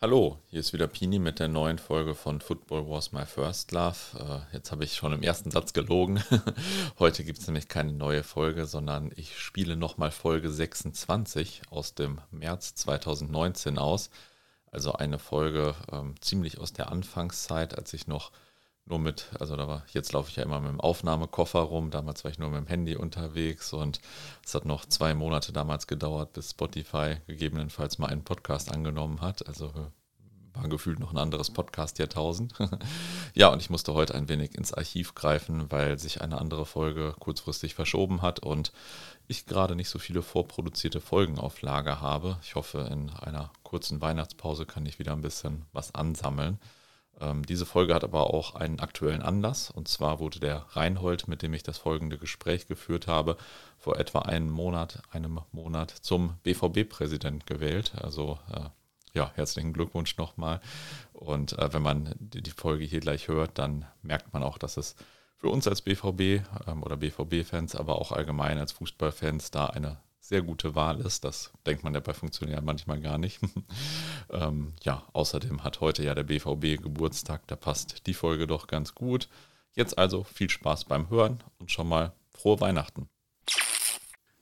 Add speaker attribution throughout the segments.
Speaker 1: Hallo, hier ist wieder Pini mit der neuen Folge von Football Was My First Love. Äh, jetzt habe ich schon im ersten Satz gelogen. Heute gibt es nämlich keine neue Folge, sondern ich spiele nochmal Folge 26 aus dem März 2019 aus. Also eine Folge ähm, ziemlich aus der Anfangszeit, als ich noch nur mit, also da war, jetzt laufe ich ja immer mit dem Aufnahmekoffer rum, damals war ich nur mit dem Handy unterwegs und es hat noch zwei Monate damals gedauert, bis Spotify gegebenenfalls mal einen Podcast angenommen hat. Also äh, war gefühlt noch ein anderes Podcast-Jahrtausend. ja, und ich musste heute ein wenig ins Archiv greifen, weil sich eine andere Folge kurzfristig verschoben hat und ich gerade nicht so viele vorproduzierte Folgen auf Lager habe. Ich hoffe, in einer kurzen Weihnachtspause kann ich wieder ein bisschen was ansammeln. Ähm, diese Folge hat aber auch einen aktuellen Anlass. Und zwar wurde der Reinhold, mit dem ich das folgende Gespräch geführt habe, vor etwa einem Monat, einem Monat zum BVB-Präsident gewählt. Also äh, ja, herzlichen Glückwunsch nochmal. Und äh, wenn man die Folge hier gleich hört, dann merkt man auch, dass es für uns als BVB ähm, oder BVB-Fans, aber auch allgemein als Fußballfans da eine sehr gute Wahl ist. Das denkt man ja bei Funktionären manchmal gar nicht. ähm, ja, außerdem hat heute ja der BVB Geburtstag, da passt die Folge doch ganz gut. Jetzt also viel Spaß beim Hören und schon mal frohe Weihnachten.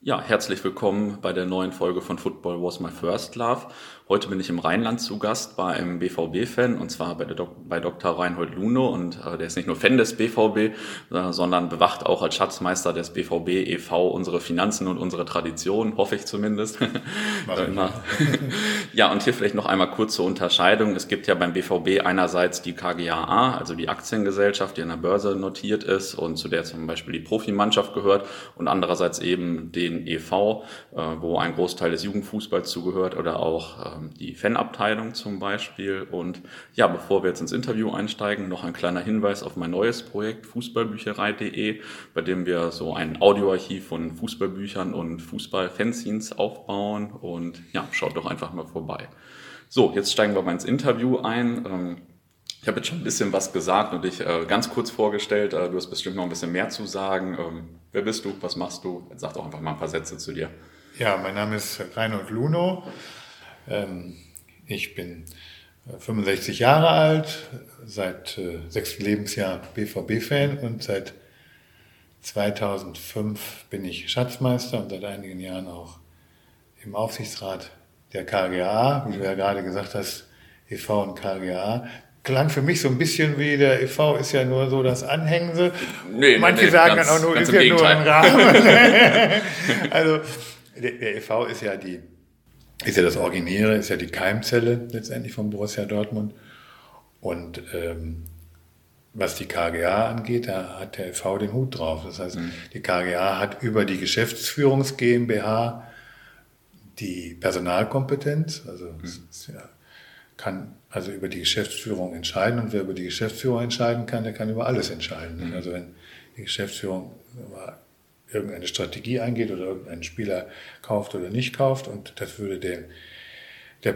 Speaker 1: Ja, herzlich willkommen bei der neuen Folge von Football Was My First Love. Heute bin ich im Rheinland zu Gast bei einem BVB-Fan und zwar bei, Dok bei Dr. Reinhold Luno und äh, der ist nicht nur Fan des BVB, äh, sondern bewacht auch als Schatzmeister des BVB e.V. unsere Finanzen und unsere Tradition, hoffe ich zumindest. ja, und hier vielleicht noch einmal kurz zur Unterscheidung. Es gibt ja beim BVB einerseits die KGAA, also die Aktiengesellschaft, die an der Börse notiert ist und zu der zum Beispiel die Profimannschaft gehört und andererseits eben den e.V., äh, wo ein Großteil des Jugendfußballs zugehört oder auch ähm, die Fanabteilung zum Beispiel. Und ja, bevor wir jetzt ins Interview einsteigen, noch ein kleiner Hinweis auf mein neues Projekt fußballbücherei.de, bei dem wir so ein Audioarchiv von Fußballbüchern und Fußballfanzines aufbauen. Und ja, schaut doch einfach mal vorbei. So, jetzt steigen wir mal ins Interview ein. Ähm, ich habe jetzt schon ein bisschen was gesagt und dich äh, ganz kurz vorgestellt. Äh, du hast bestimmt noch ein bisschen mehr zu sagen. Ähm, wer bist du? Was machst du? Sag doch einfach mal ein paar Sätze zu dir.
Speaker 2: Ja, mein Name ist Reinhold Luno. Ähm, ich bin 65 äh, Jahre alt, seit äh, sechstem Lebensjahr BVB-Fan und seit 2005 bin ich Schatzmeister und seit einigen Jahren auch im Aufsichtsrat der KGA, wie du ja gerade gesagt hast, e.V. und KGA. Klang für mich so ein bisschen wie der e.V. ist ja nur so das Anhängsel. Nee, Manche nee, sagen ganz, dann auch nur, ist ja nur ein Rahmen. also der, der e.V. ist ja die ist ja das Originäre, ist ja die Keimzelle letztendlich von Borussia Dortmund. Und ähm, was die KGA angeht, da hat der FV den Hut drauf. Das heißt, mhm. die KGA hat über die Geschäftsführungs GmbH die Personalkompetenz, also mhm. ja, kann also über die Geschäftsführung entscheiden und wer über die Geschäftsführung entscheiden kann, der kann über alles entscheiden. Mhm. Also wenn die Geschäftsführung irgendeine Strategie eingeht oder irgendeinen Spieler kauft oder nicht kauft. Und das würde der, der,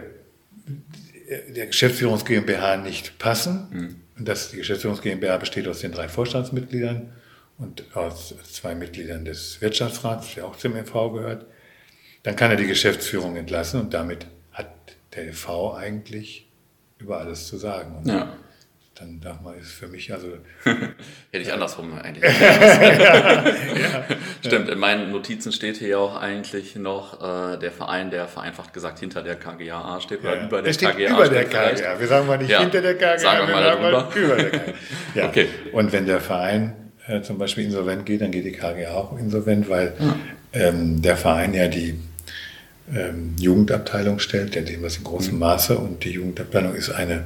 Speaker 2: der Geschäftsführungs GmbH nicht passen. Mhm. Und das, die Geschäftsführungs GmbH besteht aus den drei Vorstandsmitgliedern und aus zwei Mitgliedern des Wirtschaftsrats, der auch zum EV gehört. Dann kann er die Geschäftsführung entlassen und damit hat der EV eigentlich über alles zu sagen. Und ja dann darf man es für mich also.
Speaker 1: Hätte ich andersrum eigentlich. ja, ja, Stimmt, in meinen Notizen steht hier auch eigentlich noch äh, der Verein, der vereinfacht gesagt hinter der KGAA steht oder über der
Speaker 2: KGA. Über der KGA. Wir sagen mal nicht hinter der KGA,
Speaker 1: sagen wir mal darüber.
Speaker 2: über der KGA. Ja. Okay. Und wenn der Verein äh, zum Beispiel insolvent geht, dann geht die KGA auch insolvent, weil ähm, der Verein ja die ähm, Jugendabteilung stellt, der dem was in großem mhm. Maße und die Jugendabteilung ist eine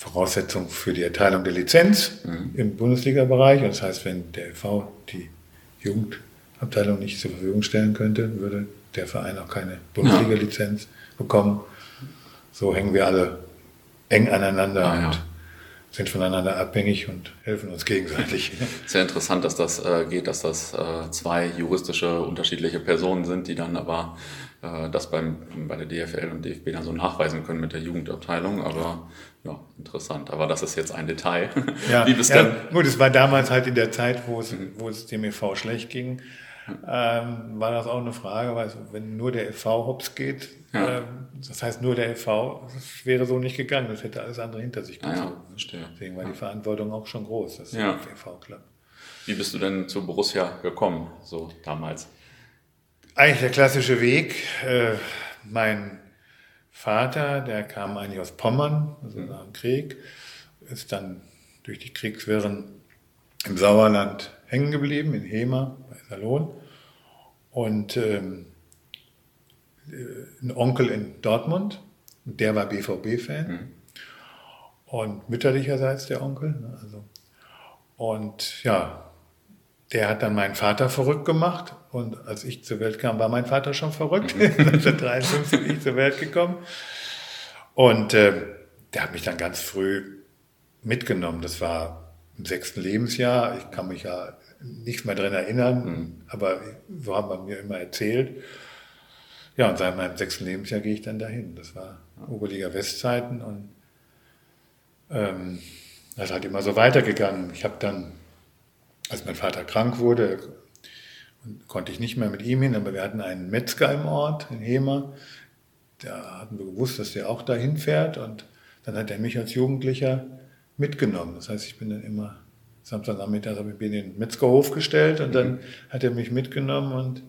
Speaker 2: Voraussetzung für die Erteilung der Lizenz mhm. im Bundesliga-Bereich. Das heißt, wenn der FV die Jugendabteilung nicht zur Verfügung stellen könnte, würde der Verein auch keine Bundesliga-Lizenz bekommen. So hängen wir alle eng aneinander ah, und ja. sind voneinander abhängig und helfen uns gegenseitig.
Speaker 1: Sehr interessant, dass das äh, geht, dass das äh, zwei juristische unterschiedliche Personen sind, die dann aber das beim, bei der DFL und DFB dann so nachweisen können mit der Jugendabteilung. Aber ja, interessant. Aber das ist jetzt ein Detail.
Speaker 2: Ja, Wie bist ja, gut, es war damals halt in der Zeit, wo es, mhm. wo es dem EV schlecht ging, ähm, war das auch eine Frage, weil wenn nur der FV hops geht, ja. ähm, das heißt nur der das wäre so nicht gegangen, das hätte alles andere hinter sich gezogen. Ah, ja, Deswegen war die Verantwortung auch schon groß, dass ja. der FV klappt.
Speaker 1: Wie bist du denn zu Borussia gekommen, so damals?
Speaker 2: Eigentlich der klassische Weg. Äh, mein Vater, der kam eigentlich aus Pommern, also nach dem Krieg, ist dann durch die Kriegswirren im Sauerland hängen geblieben, in Hema bei Salon. Und ähm, äh, ein Onkel in Dortmund, der war BVB-Fan. Mhm. Und mütterlicherseits der Onkel. Ne, also. Und ja, der hat dann meinen Vater verrückt gemacht. Und als ich zur Welt kam, war mein Vater schon verrückt. 1953 bin ich zur Welt gekommen. Und äh, der hat mich dann ganz früh mitgenommen. Das war im sechsten Lebensjahr. Ich kann mich ja nicht mehr daran erinnern, mhm. aber so haben wir mir immer erzählt. Ja, und seit meinem sechsten Lebensjahr gehe ich dann dahin. Das war Oberliga Westzeiten und ähm, das halt immer so weitergegangen. Ich habe dann als mein Vater krank wurde, konnte ich nicht mehr mit ihm hin, aber wir hatten einen Metzger im Ort, in Hema. Da hatten wir gewusst, dass der auch dahin fährt und dann hat er mich als Jugendlicher mitgenommen. Das heißt, ich bin dann immer Samstagnachmittag habe ich mir den Metzgerhof gestellt und dann mhm. hat er mich mitgenommen und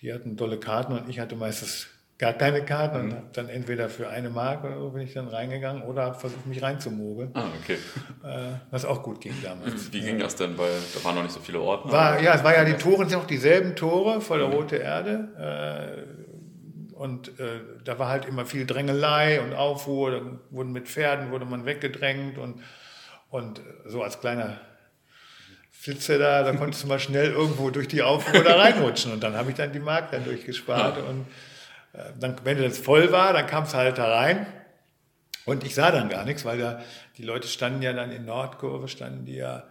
Speaker 2: die hatten tolle Karten und ich hatte meistens gar keine Karten und mhm. habe dann entweder für eine Mark oder so bin ich dann reingegangen oder habe versucht, mich reinzumogeln. Ah, okay. Äh, was auch gut ging damals.
Speaker 1: Wie ging das denn? Weil da waren noch nicht so viele Orte.
Speaker 2: War, ja, es waren ja die Tore, sind auch dieselben Tore, voller mhm. rote Erde. Äh, und äh, da war halt immer viel Drängelei und Aufruhr. Dann wurden mit Pferden wurde man weggedrängt und, und so als kleiner Flitze da, da konntest du mal schnell irgendwo durch die Aufruhr da reinrutschen. Und dann habe ich dann die Mark dann durchgespart und äh, dann, wenn das voll war, dann kam es halt da rein. Und ich sah dann gar nichts, weil da die Leute standen ja dann in Nordkurve, standen die ja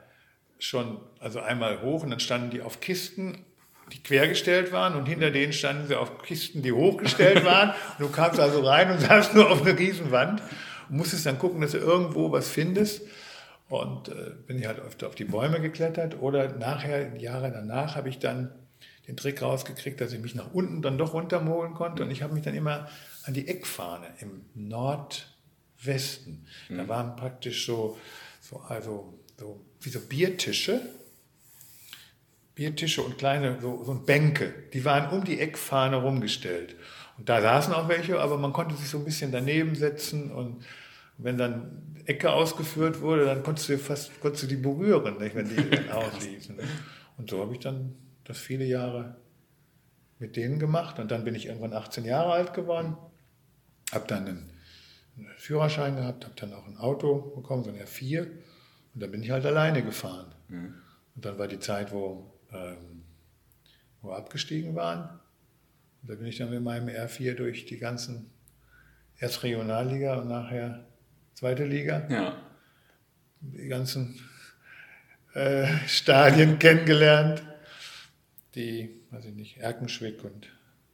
Speaker 2: schon, also einmal hoch und dann standen die auf Kisten, die quergestellt waren und hinter denen standen sie auf Kisten, die hochgestellt waren. Und du kamst also rein und saßt nur auf einer Riesenwand und musstest dann gucken, dass du irgendwo was findest. Und äh, bin ich halt öfter auf die Bäume geklettert oder nachher, Jahre danach, habe ich dann den Trick rausgekriegt, dass ich mich nach unten dann doch runtermogeln konnte. Und ich habe mich dann immer an die Eckfahne im Nordwesten. Mhm. Da waren praktisch so, so, also, so wie so Biertische. Biertische und kleine so, so Bänke, die waren um die Eckfahne rumgestellt. Und da saßen auch welche, aber man konnte sich so ein bisschen daneben setzen und wenn dann Ecke ausgeführt wurde, dann konntest du fast konntest du die berühren, nicht, wenn die dann ausliefen. Und so habe ich dann das viele Jahre mit denen gemacht und dann bin ich irgendwann 18 Jahre alt geworden, habe dann einen, Führerschein gehabt, habe dann auch ein Auto bekommen, so ein R4 und dann bin ich halt alleine gefahren. Mhm. Und dann war die Zeit, wo, ähm, wo wir abgestiegen waren und da bin ich dann mit meinem R4 durch die ganzen, erst Regionalliga und nachher zweite Liga, ja. die ganzen äh, Stadien kennengelernt die, weiß ich nicht, Erkenschwick und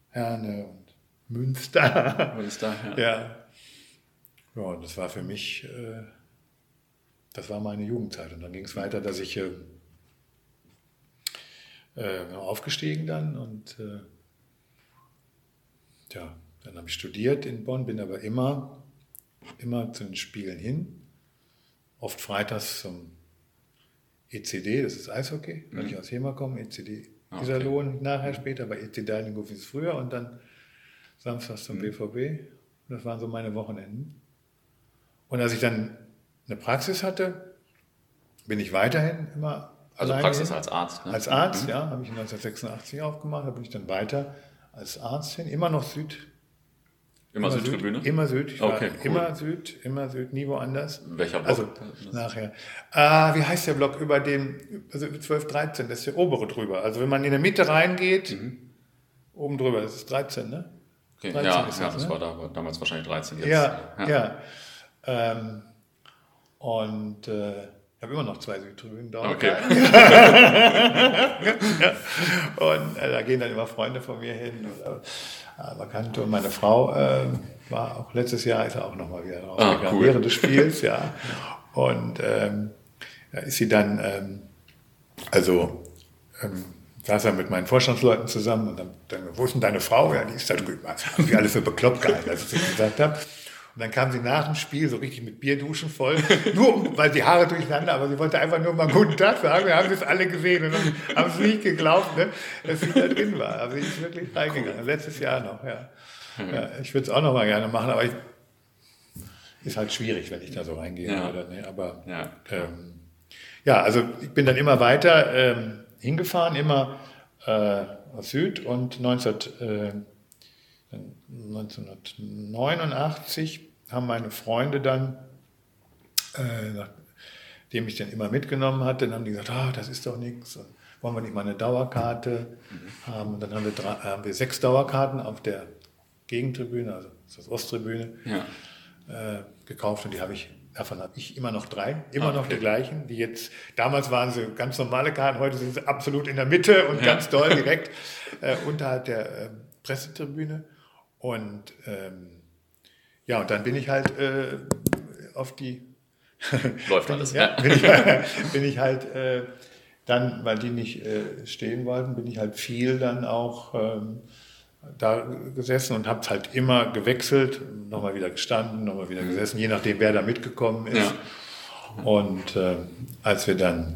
Speaker 2: Herne und Münster. Münster, ja. ja. Ja, das war für mich, äh, das war meine Jugendzeit. Und dann ging es weiter, dass ich äh, äh, aufgestiegen dann und äh, ja, dann habe ich studiert in Bonn, bin aber immer, immer zu den Spielen hin. Oft freitags zum ECD, das ist Eishockey, weil mhm. ich aus Hema komme, ECD Ah, Dieser okay. Lohn nachher später bei Deilingow ist früher und dann samstags zum mhm. BVB. Das waren so meine Wochenenden. Und als ich dann eine Praxis hatte, bin ich weiterhin immer.
Speaker 1: Also Praxis hin. als Arzt,
Speaker 2: ne? Als Arzt, mhm. ja, habe ich 1986 aufgemacht, da bin ich dann weiter als Arzt hin, immer noch Süd,
Speaker 1: Immer, immer Südtribüne?
Speaker 2: Süd, immer Süd. Okay, cool. Immer Süd, immer Süd, nie woanders.
Speaker 1: Welcher Block?
Speaker 2: Also nachher. Ah, wie heißt der Block über dem, also 12, 13, das ist der obere drüber. Also wenn man in der Mitte reingeht, mhm. oben drüber, das ist 13, ne?
Speaker 1: Okay. 13 ja, das, ja, das ne? war da, damals wahrscheinlich 13. Jetzt.
Speaker 2: Ja, ja. ja. Ähm, und äh, ich habe immer noch zwei Südtribünen dort. Okay. ja. Und äh, da gehen dann immer Freunde von mir hin. Oder, Bekannte und meine Frau äh, war auch letztes Jahr, ist er auch nochmal wieder rausgegangen, ah, cool. während des Spiels, ja. Und ähm, da ist sie dann, ähm, also ähm, saß er mit meinen Vorstandsleuten zusammen und dann, dann wo ist denn deine Frau? Ja, die ist da drüben. Haben wir alle für bekloppt gehalten, als ich gesagt habe. Und dann kam sie nach dem Spiel so richtig mit Bierduschen voll, nur weil die Haare durcheinander, aber sie wollte einfach nur mal guten Tag sagen. Wir haben es alle gesehen und haben es nicht geglaubt, ne, dass sie da drin war. Aber sie ist wirklich reingegangen. Letztes Jahr noch, ja. ja ich würde es auch noch mal gerne machen, aber ich, ist halt schwierig, wenn ich da so reingehe. Ja. Oder, ne? Aber ja, ähm, ja, also ich bin dann immer weiter ähm, hingefahren, immer äh, aus Süd und 19, äh, 1989 haben meine Freunde dann, äh, nachdem ich dann immer mitgenommen hatte, dann haben die gesagt, ah, das ist doch nichts. Wollen wir nicht mal eine Dauerkarte mhm. haben? Und dann haben wir, drei, haben wir sechs Dauerkarten auf der Gegentribüne, also das ist Osttribüne, ja. äh, gekauft und die habe ich Davon habe ich immer noch drei, immer ah, okay. noch die gleichen, die jetzt, damals waren sie ganz normale Karten, heute sind sie absolut in der Mitte und ja. ganz doll direkt äh, unterhalb der äh, Pressetribüne. Und ähm, ja, und dann bin ich halt äh, auf die.
Speaker 1: Läuft alles, ja.
Speaker 2: Bin ich, bin ich halt äh, dann, weil die nicht äh, stehen wollten, bin ich halt viel dann auch ähm, da gesessen und habe halt immer gewechselt, nochmal wieder gestanden, nochmal wieder gesessen, je nachdem, wer da mitgekommen ist. Ja. Und äh, als wir dann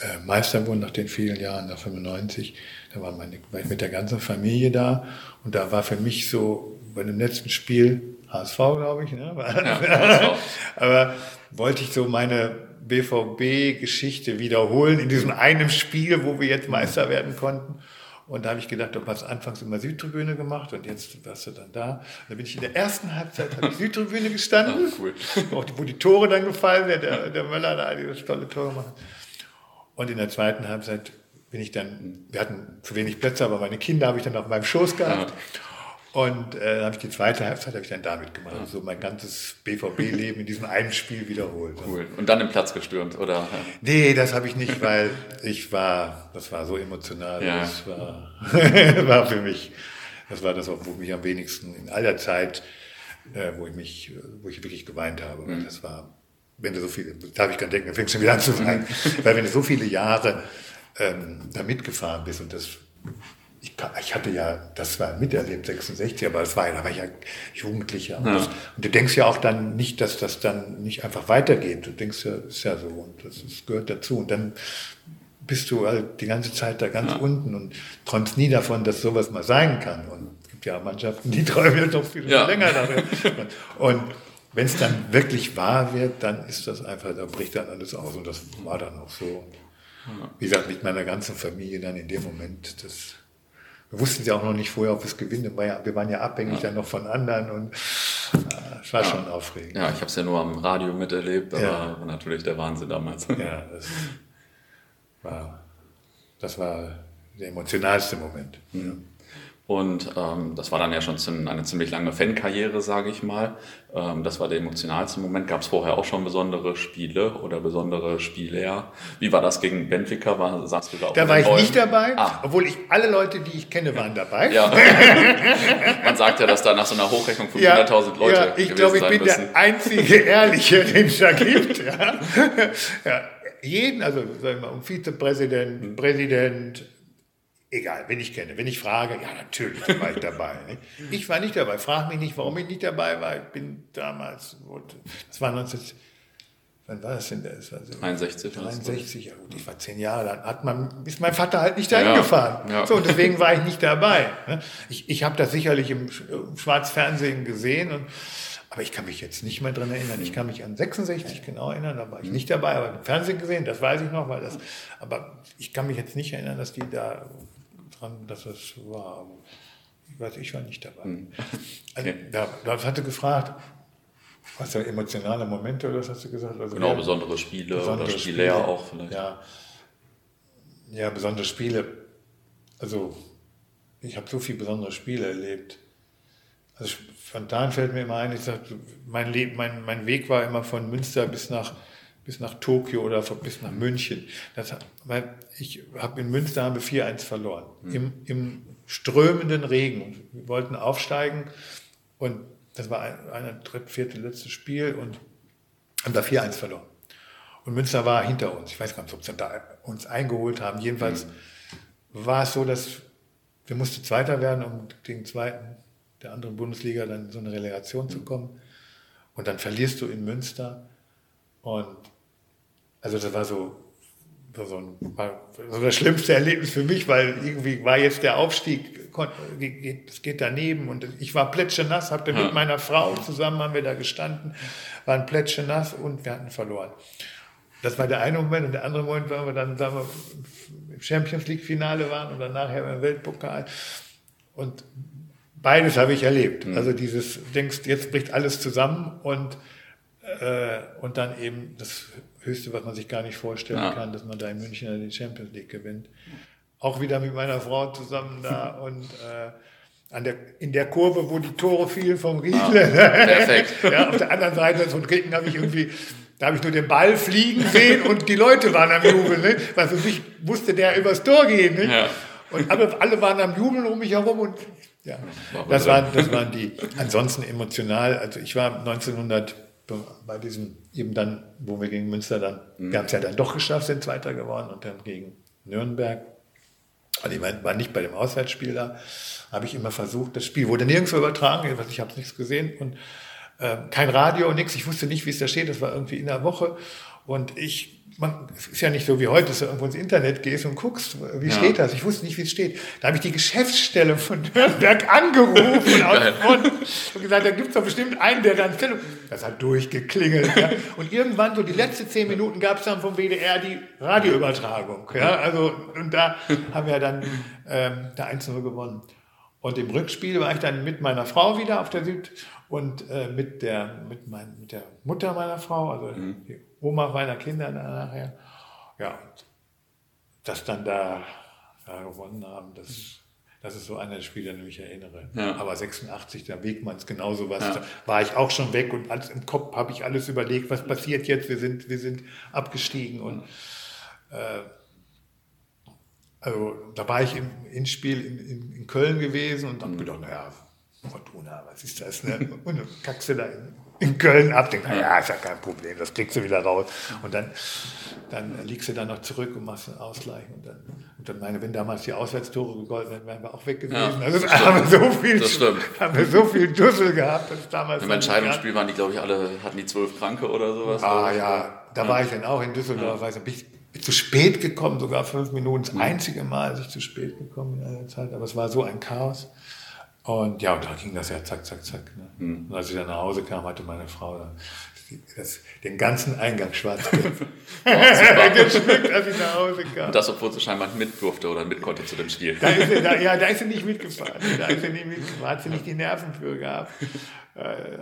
Speaker 2: äh, Meister wurden nach den vielen Jahren, nach 95, da war, meine, war ich mit der ganzen Familie da und da war für mich so bei dem letzten Spiel HSV, glaube ich, ne? Ja, aber wollte ich so meine BVB-Geschichte wiederholen in diesem einen Spiel, wo wir jetzt Meister werden konnten. Und da habe ich gedacht, du hast anfangs immer Südtribüne gemacht und jetzt warst du dann da. Da bin ich in der ersten Halbzeit habe ich Südtribüne gestanden, oh, cool. wo die Tore dann gefallen sind, der, der Möller da dieses tolle Tor gemacht. Und in der zweiten Halbzeit bin ich dann, wir hatten zu wenig Plätze, aber meine Kinder habe ich dann auf meinem Schoß gehabt. Ja. Und äh, dann habe ich die zweite Halbzeit habe ich dann damit gemacht. Also mein ganzes BVB-Leben in diesem einen Spiel wiederholt.
Speaker 1: Cool. Und dann den Platz gestürmt, oder?
Speaker 2: Nee, das habe ich nicht, weil ich war, das war so emotional. Ja. Das war, war für mich, das war das, wo mich am wenigsten in all der Zeit, äh, wo ich mich, wo ich wirklich geweint habe. Mhm. Das war, wenn du so viele, darf ich gar denken, dann fängst du wieder an zu weinen. weil wenn du so viele Jahre ähm, da mitgefahren bist und das ich, ich, hatte ja, das war miterlebt, 66, aber das war, da war ich ja Jugendlicher. Und, ja. Das, und, du denkst ja auch dann nicht, dass das dann nicht einfach weitergeht. Du denkst ja, ist ja so und das, das gehört dazu. Und dann bist du halt die ganze Zeit da ganz ja. unten und träumst nie davon, dass sowas mal sein kann. Und es gibt ja Mannschaften, die träumen ja doch viel ja. länger davon. Und wenn es dann wirklich wahr wird, dann ist das einfach, da bricht dann alles aus. Und das war dann auch so. Wie gesagt, mit meiner ganzen Familie dann in dem Moment, das wir wussten ja auch noch nicht vorher, ob es gewinnen. Wir waren ja abhängig ja. dann noch von anderen und äh, es war ja. schon aufregend.
Speaker 1: Ja, ich habe es ja nur am Radio miterlebt, aber ja. natürlich der Wahnsinn damals.
Speaker 2: Ja, das war, das war der emotionalste Moment. Mhm.
Speaker 1: Und ähm, das war dann ja schon eine ziemlich lange Fankarriere, sage ich mal. Ähm, das war der emotionalste Moment. Gab es vorher auch schon besondere Spiele oder besondere Spiele? Wie war das gegen Benfica? War,
Speaker 2: sagst du da auch da war ich nicht dabei, ah. obwohl ich alle Leute, die ich kenne, waren dabei. Ja.
Speaker 1: Man sagt ja, dass da nach so einer Hochrechnung 500.000 ja, Leute ja,
Speaker 2: ich glaube, ich bin müssen. der einzige Ehrliche, den es da gibt. Ja. ja. Jeden, also sagen wir mal, Vizepräsident, Präsident, Egal, wenn ich kenne. Wenn ich frage, ja, natürlich war ich dabei. Ne? Ich war nicht dabei. Frag mich nicht, warum ich nicht dabei war. Ich bin damals, das war 19, wann war das denn? Das war
Speaker 1: so 63.
Speaker 2: 63, ja gut, ich war zehn Jahre, dann hat man, ist mein Vater halt nicht dahin ja, gefahren. Ja. So, deswegen war ich nicht dabei. Ne? Ich, ich habe das sicherlich im, im Schwarzfernsehen gesehen und aber ich kann mich jetzt nicht mehr dran erinnern. Ich kann mich an 66 genau erinnern, da war ich nicht dabei, aber im Fernsehen gesehen, das weiß ich noch, weil das, aber ich kann mich jetzt nicht erinnern, dass die da dran, dass es war. Ich weiß, ich war nicht dabei. Hm. Also, okay. Ja, das hatte gefragt, was ja emotionale Momente oder was hast du gesagt?
Speaker 1: Also genau, besondere Spiele besondere oder Spiele, Spiele auch vielleicht.
Speaker 2: Ja, ja, besondere Spiele. Also ich habe so viele besondere Spiele erlebt. Also spontan fällt mir immer ein, ich sag, mein, mein, mein Weg war immer von Münster bis nach bis nach Tokio oder bis nach München. Das, weil ich habe in Münster haben wir 4-1 verloren. Mhm. Im, Im strömenden Regen. Wir wollten aufsteigen und das war ein, ein dritt, vierte, letztes Spiel und haben da 4-1 verloren. Und Münster war hinter uns. Ich weiß gar nicht, ob sie da uns eingeholt haben. Jedenfalls mhm. war es so, dass wir mussten Zweiter werden, um den Zweiten der anderen Bundesliga dann in so eine Relegation zu kommen. Und dann verlierst du in Münster. Und also das war so, so, ein, so das schlimmste Erlebnis für mich, weil irgendwie war jetzt der Aufstieg, es geht daneben und ich war plätschenass, hatte ja. mit meiner Frau zusammen, haben wir da gestanden, waren plätschenass und wir hatten verloren. Das war der eine Moment und der andere Moment war wir dann, sagen wir, im Champions League Finale waren und dann nachher im Weltpokal. Und beides habe ich erlebt. Mhm. Also dieses, denkst, jetzt bricht alles zusammen und, äh, und dann eben das Höchste, was man sich gar nicht vorstellen ja. kann, dass man da in München die Champions League gewinnt. Auch wieder mit meiner Frau zusammen da und äh, an der, in der Kurve, wo die Tore fielen vom Riedle. Ah, perfekt. ja, auf der anderen Seite von Regen habe ich irgendwie, da habe ich nur den Ball fliegen sehen und die Leute waren am Jubeln. Ne? Weil für mich musste der übers Tor gehen. Ne? Ja. Und alle, alle waren am Jubeln um mich herum und ja, das waren, das waren die. Ansonsten emotional. Also ich war 1900 bei diesem, eben dann, wo wir gegen Münster dann, mhm. wir haben es ja dann doch geschafft, sind Zweiter geworden und dann gegen Nürnberg. Also ich war nicht bei dem Auswärtsspiel da, habe ich immer versucht, das Spiel wurde nirgendwo übertragen, ich habe nichts gesehen und äh, kein Radio, nichts, ich wusste nicht, wie es da steht, das war irgendwie in der Woche und ich man, es ist ja nicht so wie heute, dass du irgendwo ins Internet gehst und guckst, wie ja. steht das? Ich wusste nicht, wie es steht. Da habe ich die Geschäftsstelle von Nürnberg angerufen und gesagt, da gibt es doch bestimmt einen, der dann Stellung. Das hat durchgeklingelt. Ja. Und irgendwann, so die letzten zehn Minuten, gab es dann vom WDR die Radioübertragung. Ja. Also, und da haben wir dann ähm, der 1 gewonnen. Und im Rückspiel war ich dann mit meiner Frau wieder auf der Süd und äh, mit, der, mit, mein, mit der Mutter meiner Frau, also mhm. die Oma meiner Kinder nachher. Ja, das dann da, da gewonnen haben, das, das ist so einer der Spiele, an die ich erinnere. Ja. Aber 86, der Wegmanns, genauso was, ja. da war ich auch schon weg und alles im Kopf habe ich alles überlegt, was passiert jetzt, wir sind, wir sind abgestiegen und äh, also da war ich im Inspiel in, in, in Köln gewesen und habe mhm. gedacht, naja, Fortuna, was ist das? Ne? Und kackst du da in, in Köln ab, denkst, naja, ist ja kein Problem, das kriegst du wieder raus. Und dann, dann liegst du dann noch zurück und machst einen Ausgleich. Und dann, und dann meine, wenn damals die Auswärtstore gegolten hätten, wären wir auch weg gewesen. Ja, also haben wir, so viel, haben wir so viel Dussel gehabt, dass damals.
Speaker 1: Im Entscheidungsspiel waren die, glaube ich, alle, hatten die zwölf Kranke oder sowas.
Speaker 2: Ah ja, da ja. war ich dann auch in Düsseldorf, ja. bin ich zu spät gekommen, sogar fünf Minuten, das mhm. einzige Mal, als ich zu spät gekommen in einer Zeit, aber es war so ein Chaos. Und ja, und da ging das ja zack, zack, zack. Ne? Mhm. Und als ich dann nach Hause kam, hatte meine Frau das, den ganzen Eingang schwarz geschmückt,
Speaker 1: als ich nach Hause kam. Und das, obwohl sie scheinbar mit durfte oder mit konnte zu dem Spiel.
Speaker 2: Da ist sie, da, ja, da ist sie nicht mitgefahren. Da ist sie nicht mitgefahren, hat sie nicht die Nerven für gehabt. Äh,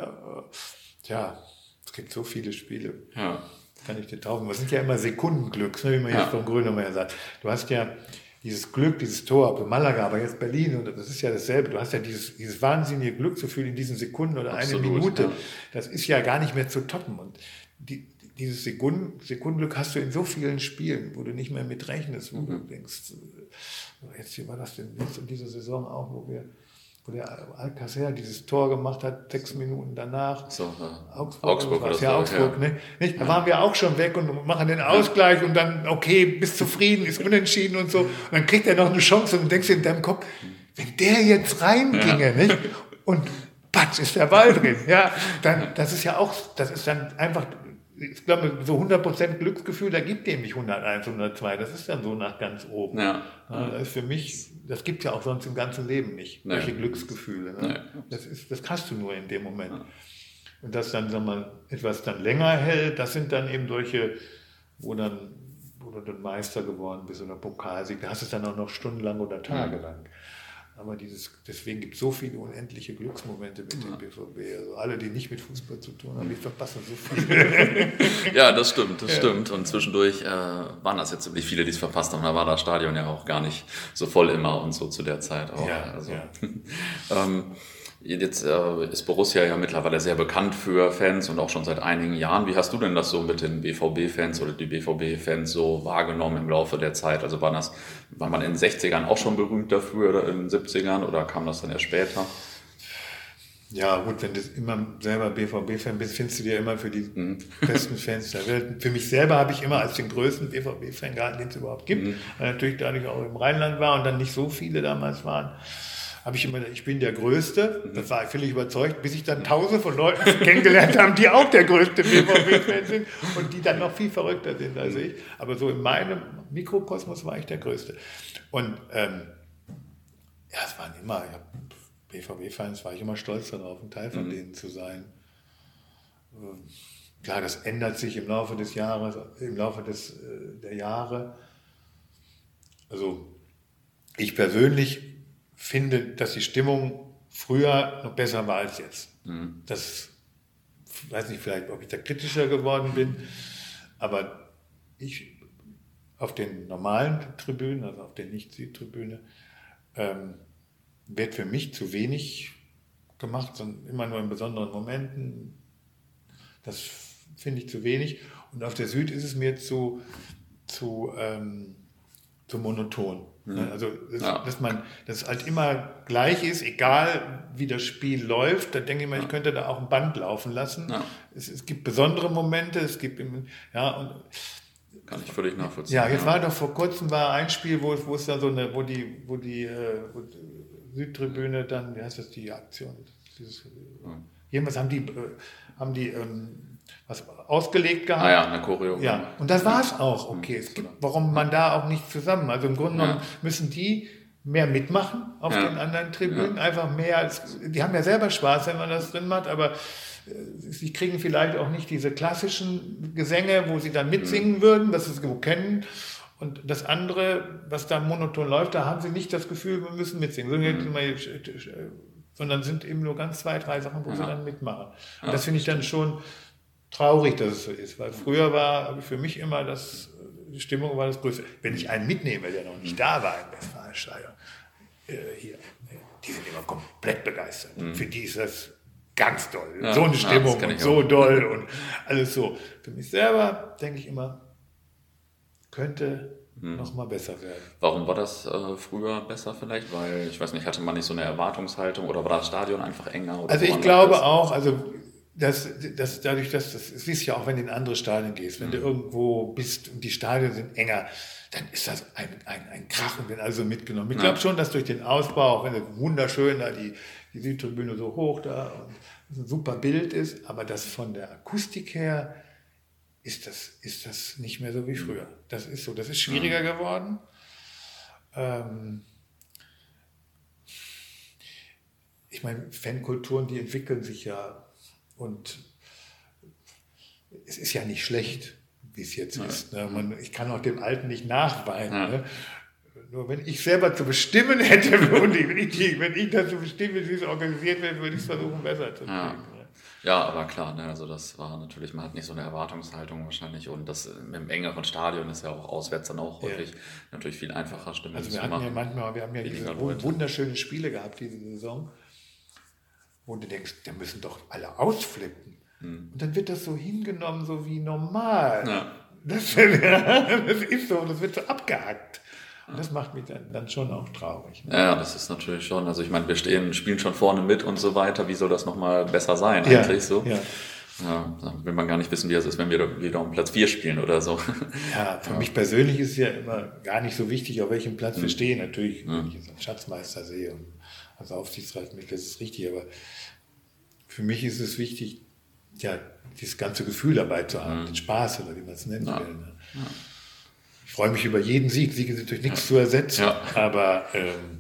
Speaker 2: tja, es gibt so viele Spiele. Ja. Kann ich dir taufen. Das sind ja immer Sekundenglücks, ne, wie man ja. jetzt vom Grönemeyer sagt. Du hast ja dieses Glück, dieses Tor, ob Malaga, aber jetzt Berlin, und das ist ja dasselbe. Du hast ja dieses, dieses wahnsinnige Glücksgefühl in diesen Sekunden oder Absolut, eine Minute. Ja. Das ist ja gar nicht mehr zu toppen. Und die, dieses Sekunden, Sekundenglück hast du in so vielen Spielen, wo du nicht mehr mit rechnest, wo mhm. du denkst, äh, jetzt wie war das denn jetzt in dieser Saison auch, wo wir wo der Alcacer dieses Tor gemacht hat, sechs Minuten danach. So, ja. Augsburg, Augsburg war ja Augsburg, ja. ne? Nicht? Da waren wir auch schon weg und machen den Ausgleich und dann, okay, bist zufrieden, ist unentschieden und so. Und dann kriegt er noch eine Chance und denkst in deinem Kopf, wenn der jetzt reinginge, nicht? Und patsch, ist der Ball drin, ja, dann, das ist ja auch, das ist dann einfach ich glaube, so 100% Glücksgefühl, da gibt dem nicht 101, 102. Das ist dann so nach ganz oben. Ja. Das ist für mich, das gibt ja auch sonst im ganzen Leben nicht, nee. solche Glücksgefühle. Ne? Nee. Das, ist, das hast du nur in dem Moment. Ja. Und das dann, sagen wir, etwas dann länger hält, das sind dann eben solche, wo dann, wo du dann Meister geworden bist oder Pokalsieg, da hast du es dann auch noch stundenlang oder tagelang. Ja. Aber dieses, deswegen gibt es so viele unendliche Glücksmomente mit dem BVB. Also alle, die nicht mit Fußball zu tun haben, die verpassen so viel.
Speaker 1: ja, das stimmt, das ja. stimmt. Und zwischendurch äh, waren das jetzt ziemlich viele, die es verpasst haben. Da war das Stadion ja auch gar nicht so voll immer und so zu der Zeit auch. Ja, also, ja. ähm, Jetzt äh, ist Borussia ja mittlerweile sehr bekannt für Fans und auch schon seit einigen Jahren. Wie hast du denn das so mit den BVB-Fans oder die BVB-Fans so wahrgenommen im Laufe der Zeit? Also war, das, war man in den 60ern auch schon berühmt dafür oder in den 70ern oder kam das dann erst später?
Speaker 2: Ja, gut, wenn du immer selber BVB-Fan bist, findest du dir immer für die mhm. besten Fans der Welt. Für mich selber habe ich immer als den größten BVB-Fan gehalten, den es überhaupt gibt, mhm. weil natürlich dadurch auch im Rheinland war und dann nicht so viele damals waren. Habe ich immer, ich bin der Größte, mhm. das war ich völlig überzeugt, bis ich dann tausende von Leuten kennengelernt habe, die auch der größte BVB-Fan sind und die dann noch viel verrückter sind als mhm. ich. Aber so in meinem Mikrokosmos war ich der Größte. Und ähm, ja, es waren immer, ich habe BVB-Fans war ich immer stolz darauf, ein Teil von mhm. denen zu sein. Ähm, klar, das ändert sich im Laufe des Jahres, im Laufe des, äh, der Jahre. Also ich persönlich finde, dass die Stimmung früher noch besser war als jetzt. Mhm. Das weiß nicht vielleicht, ob ich da kritischer geworden bin, aber ich auf den normalen Tribünen, also auf der Nicht-Süd-Tribüne, ähm, wird für mich zu wenig gemacht, sondern immer nur in besonderen Momenten. Das finde ich zu wenig. Und auf der Süd ist es mir zu, zu, ähm, zu monoton. Mhm. Also, dass, ja. dass man, dass es halt immer gleich ist, egal wie das Spiel läuft, da denke ich mal, ja. ich könnte da auch ein Band laufen lassen. Ja. Es, es gibt besondere Momente, es gibt, ja, und
Speaker 1: kann ich völlig nachvollziehen.
Speaker 2: Ja, jetzt war doch vor kurzem war ein Spiel, wo, wo es da so eine, wo die, wo die, äh, wo Südtribüne dann, wie heißt das, die Aktion? Dieses. Jedenfalls haben die, äh, haben die ähm, was ausgelegt gehabt. Ah
Speaker 1: ja, eine Choreo.
Speaker 2: Ja, und das war es auch. Okay, es gibt, warum man da auch nicht zusammen, also im Grunde genommen ja. müssen die mehr mitmachen auf ja. den anderen Tribünen, ja. einfach mehr als, die haben ja selber Spaß, wenn man das drin macht, aber äh, sie kriegen vielleicht auch nicht diese klassischen Gesänge, wo sie dann mitsingen mhm. würden, was sie so kennen. Und das andere, was da monoton läuft, da haben sie nicht das Gefühl, wir müssen mitsingen, mhm. sondern sind eben nur ganz zwei, drei Sachen, wo sie dann mitmachen. Und das finde ich dann schon traurig, dass es so ist, weil früher war für mich immer das, die Stimmung war das Größte. Wenn ich einen mitnehme, der noch nicht da war im Westfalenstadion, äh, hier, die sind immer komplett begeistert. Mhm. Für die ist das ganz toll. Ja, so eine Stimmung und so doll und alles so. Für mich selber denke ich immer, könnte hm. noch mal besser werden.
Speaker 1: Warum war das äh, früher besser vielleicht? Weil, ich weiß nicht, hatte man nicht so eine Erwartungshaltung oder war das Stadion einfach enger?
Speaker 2: also ich glaube auch, also das, das, dadurch, dass das, siehst du ja auch, wenn du in andere Stadien gehst, wenn mhm. du irgendwo bist und die Stadien sind enger, dann ist das ein, ein, ein Krachen, wenn also mitgenommen. Ich glaube schon, dass durch den Ausbau, auch wenn es wunderschön da die, die Südtribüne so hoch da und ein super Bild ist, aber das von der Akustik her ist das, ist das nicht mehr so wie früher. Das ist so, das ist schwieriger geworden. Ähm ich meine, Fankulturen, die entwickeln sich ja und es ist ja nicht schlecht, wie es jetzt ja. ist. Ne? Man, ich kann auch dem Alten nicht nachweinen. Ja. Ne? Nur wenn ich selber zu bestimmen hätte, wenn ich, wenn ich dazu bestimme, wie es organisiert wird, würde ich es versuchen, besser zu kriegen. Ja.
Speaker 1: Ja, aber klar, ne, also das war natürlich, man hat nicht so eine Erwartungshaltung wahrscheinlich und das im engeren Stadion ist ja auch auswärts dann auch häufig ja. natürlich viel einfacher
Speaker 2: Stimmung Also wir hatten ja manchmal, wir haben ja diese wunderschönen Spiele gehabt diese Saison, wo du denkst, da müssen doch alle ausflippen. Hm. Und dann wird das so hingenommen, so wie normal. Ja. Das, das ist so, das wird so abgehackt. Und das macht mich dann, dann schon auch traurig.
Speaker 1: Ne? Ja, das ist natürlich schon. Also ich meine, wir stehen, spielen schon vorne mit und so weiter. Wie soll das nochmal besser sein ja, eigentlich so? Ja. Ja, dann will man gar nicht wissen, wie es ist, wenn wir wieder um Platz 4 spielen oder so.
Speaker 2: Ja, für ja. mich persönlich ist es ja immer gar nicht so wichtig, auf welchem Platz mhm. wir stehen. Natürlich, wenn ich jetzt einen Schatzmeister sehe und als Aufsichtsratmitglied, das ist richtig, aber für mich ist es wichtig, ja, dieses ganze Gefühl dabei zu haben, mhm. den Spaß oder wie man es nennen will. Ne? Ich freue mich über jeden Sieg. Siege sind durch nichts ja. zu ersetzen, ja. aber ähm,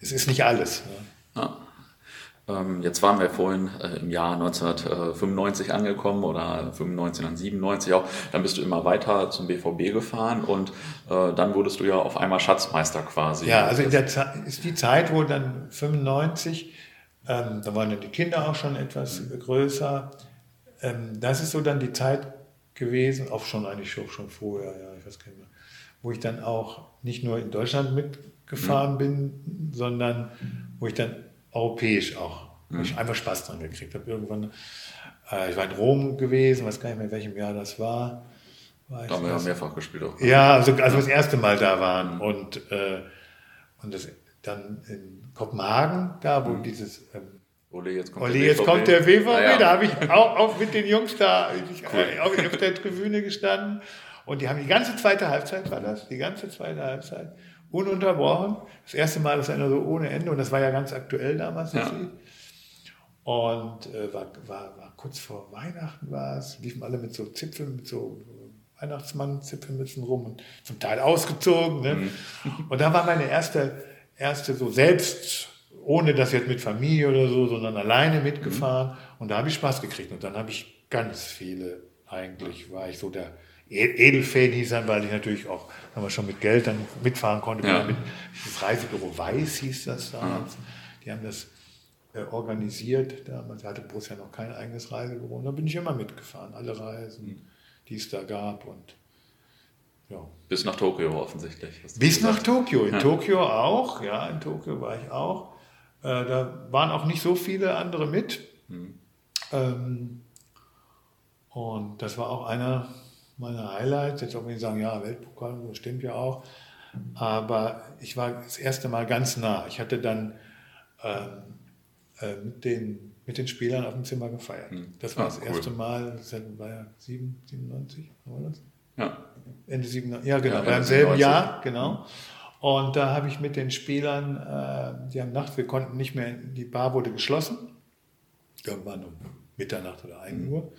Speaker 2: es ist nicht alles. Ne?
Speaker 1: Ähm, jetzt waren wir vorhin äh, im Jahr 1995 angekommen oder 95 dann 97 auch. Dann bist du immer weiter zum BVB gefahren und äh, dann wurdest du ja auf einmal Schatzmeister quasi.
Speaker 2: Ja, also in der Zeit ist die Zeit, wo dann 95, ähm, da waren ja die Kinder auch schon etwas mhm. größer. Ähm, das ist so dann die Zeit gewesen, auch schon eigentlich schon, schon vorher, ja, ich weiß gar nicht mehr wo ich dann auch nicht nur in Deutschland mitgefahren mhm. bin, sondern wo ich dann europäisch auch, mhm. ich einfach Spaß dran gekriegt habe. Irgendwann, äh, ich war in Rom gewesen, weiß gar nicht mehr, in welchem Jahr das war.
Speaker 1: war da haben wir ja mehrfach gespielt auch.
Speaker 2: Ja, also als wir das erste Mal da waren mhm. und, äh, und das, dann in Kopenhagen, da wo mhm. dieses ähm, Ole, jetzt kommt, Ole, der, jetzt BVB. kommt der BVB. Ah, ja. Da habe ich auch, auch, mit den Jungs da cool. äh, auf der Tribüne gestanden. Und die haben die ganze zweite Halbzeit, war das, die ganze zweite Halbzeit, ununterbrochen. Das erste Mal, das einer so ohne Ende. Und das war ja ganz aktuell damals, ja. Und äh, war, war, war kurz vor Weihnachten war es, liefen alle mit so Zipfeln, mit so Weihnachtsmann-Zipfelmützen rum und zum Teil ausgezogen. Ne? Mhm. Und da war meine erste, erste so selbst ohne das jetzt mit Familie oder so, sondern alleine mitgefahren. Mhm. Und da habe ich Spaß gekriegt. Und dann habe ich ganz viele, eigentlich war ich so der e-, Edelfan hieß dann, weil ich natürlich auch, wenn man schon mit Geld dann mitfahren konnte, ja. mit das Reisebüro Weiß hieß das damals. Mhm. Die haben das äh, organisiert. Damals hatte Borussia noch kein eigenes Reisebüro. Und da bin ich immer mitgefahren, alle Reisen, mhm. die es da gab. Und
Speaker 1: ja. Bis nach Tokio offensichtlich.
Speaker 2: Bis nach Tokio. In ja. Tokio auch, ja, in Tokio war ich auch. Äh, da waren auch nicht so viele andere mit. Mhm. Ähm, und das war auch einer meiner Highlights. Jetzt auch wenn ich sagen, ja, Weltpokal, das stimmt ja auch. Aber ich war das erste Mal ganz nah. Ich hatte dann ähm, äh, mit, den, mit den Spielern auf dem Zimmer gefeiert. Mhm. Das war ah, das cool. erste Mal, das war ja 7, 97, war das? Ja. Ende 97, ja genau, ja, beim selben Jahr, genau. Mhm. Und da habe ich mit den Spielern, äh, die haben nachts, wir konnten nicht mehr, die Bar wurde geschlossen, irgendwann um Mitternacht oder 1 mhm. Uhr.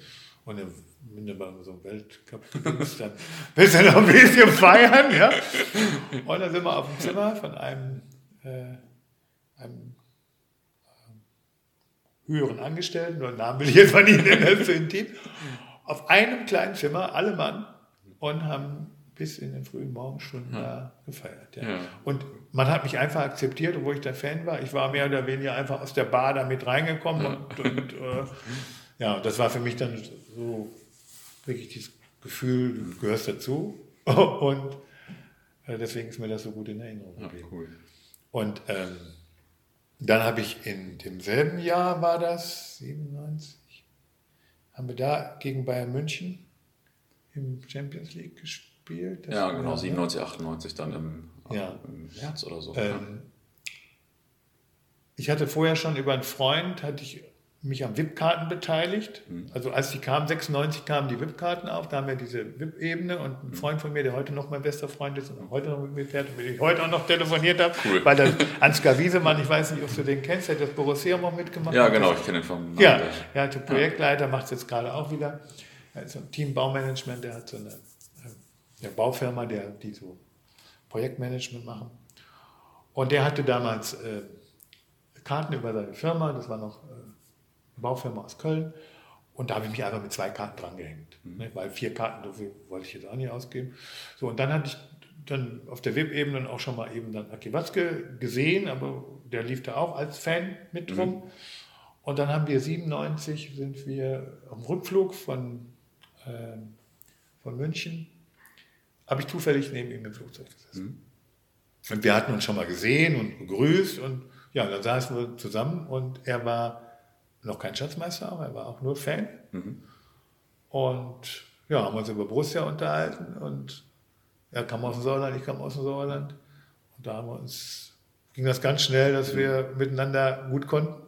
Speaker 2: Und dann, wenn du bei so einem Weltcup bist, dann willst du noch ein bisschen feiern, ja. Und dann sind wir auf dem Zimmer von einem, äh, einem äh, höheren Angestellten, nur Namen will ich jetzt mal nicht nennen, das ist so intim, auf einem kleinen Zimmer, alle Mann, und haben bis in den frühen Morgenstunden ja. da gefeiert. Ja. Ja. Und man hat mich einfach akzeptiert, obwohl ich der Fan war. Ich war mehr oder weniger einfach aus der Bar da mit reingekommen und, und äh, ja, das war für mich dann so wirklich dieses Gefühl, du gehörst dazu und äh, deswegen ist mir das so gut in Erinnerung geblieben. Cool. Und ähm, dann habe ich in demselben Jahr, war das, 97, haben wir da gegen Bayern München im Champions League gespielt
Speaker 1: ja, genau, 97, 98 dann im, ja. im März oder so. Ähm,
Speaker 2: ich hatte vorher schon über einen Freund, hatte ich mich am VIP-Karten beteiligt. Mhm. Also als die kamen, 96 kamen die VIP-Karten auf, da haben wir diese VIP-Ebene und ein mhm. Freund von mir, der heute noch mein bester Freund ist und heute noch mit mir fährt und mit dem ich heute auch noch telefoniert habe, cool. weil der Ansgar Wiesemann, ich weiß nicht, ob du den kennst, der hat das Borussia auch mitgemacht.
Speaker 1: Ja, genau, ich kenne ihn vom
Speaker 2: Ja, er hatte Projektleiter, macht es jetzt gerade auch wieder. Also Team Baumanagement, der hat so eine der Baufirma, der, die so Projektmanagement machen. Und der hatte damals äh, Karten über seine Firma, das war noch äh, eine Baufirma aus Köln. Und da habe ich mich einfach mit zwei Karten dran gehängt. Mhm. Ne, weil vier Karten, viel wollte ich jetzt auch nicht ausgeben. So, und dann hatte ich dann auf der WIP-Ebene auch schon mal eben dann Aki Watzke gesehen, aber der lief da auch als Fan mit rum. Mhm. Und dann haben wir 97 sind wir am Rückflug von, äh, von München habe ich zufällig neben ihm im Flugzeug gesessen. Mhm. Und wir hatten uns schon mal gesehen und begrüßt und ja, dann saßen wir zusammen und er war noch kein Schatzmeister, aber er war auch nur Fan. Mhm. Und ja, haben uns über Borussia unterhalten und er kam aus dem Sauerland, ich kam aus dem Sauerland. Und da haben wir uns, ging das ganz schnell, dass wir miteinander gut konnten.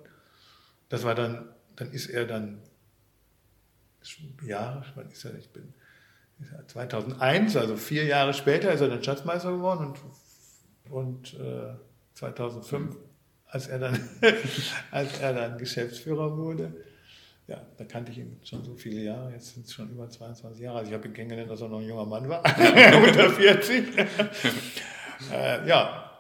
Speaker 2: Das war dann, dann ist er dann, ja, wann ist er, ich bin 2001, also vier Jahre später, ist er dann Schatzmeister geworden und, und äh, 2005, als er, dann, als er dann Geschäftsführer wurde, ja, da kannte ich ihn schon so viele Jahre, jetzt sind es schon über 22 Jahre. Also ich habe ihn kennengelernt, als er noch ein junger Mann war, unter 40. äh, ja,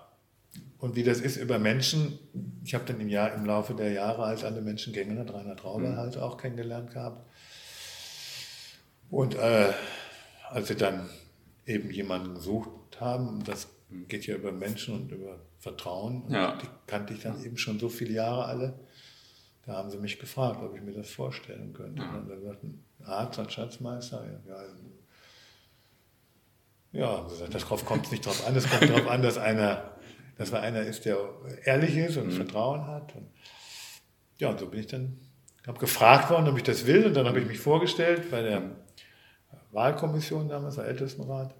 Speaker 2: und wie das ist über Menschen, ich habe dann im, Jahr, im Laufe der Jahre, als alle Menschen kennengelernt, Rainer Traube mhm. halt auch kennengelernt gehabt. Und äh, als wir dann eben jemanden gesucht haben, das geht ja über Menschen und über Vertrauen, ja. die kannte ich dann eben schon so viele Jahre alle, da haben sie mich gefragt, ob ich mir das vorstellen könnte. Ja. Und dann gesagt, ein Arzt, ein Schatzmeister, ja, ja, gesagt, darauf kommt es nicht drauf an, es kommt darauf an, dass einer, dass einer ist, der ehrlich ist und mhm. Vertrauen hat. Und ja, und so bin ich dann, habe gefragt worden, ob ich das will, und dann habe ich mich vorgestellt bei der. Wahlkommission damals, der Ältestenrat.